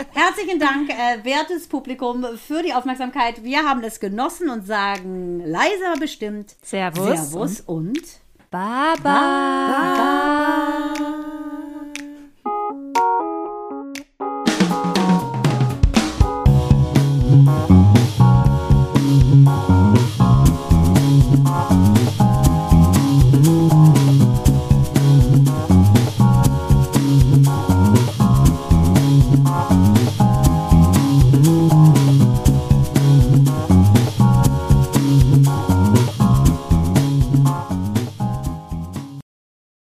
Herzlichen Dank, äh, wertes Publikum, für die Aufmerksamkeit. Wir haben es genossen und sagen leise aber bestimmt Servus. Servus und Baba. Baba. Musik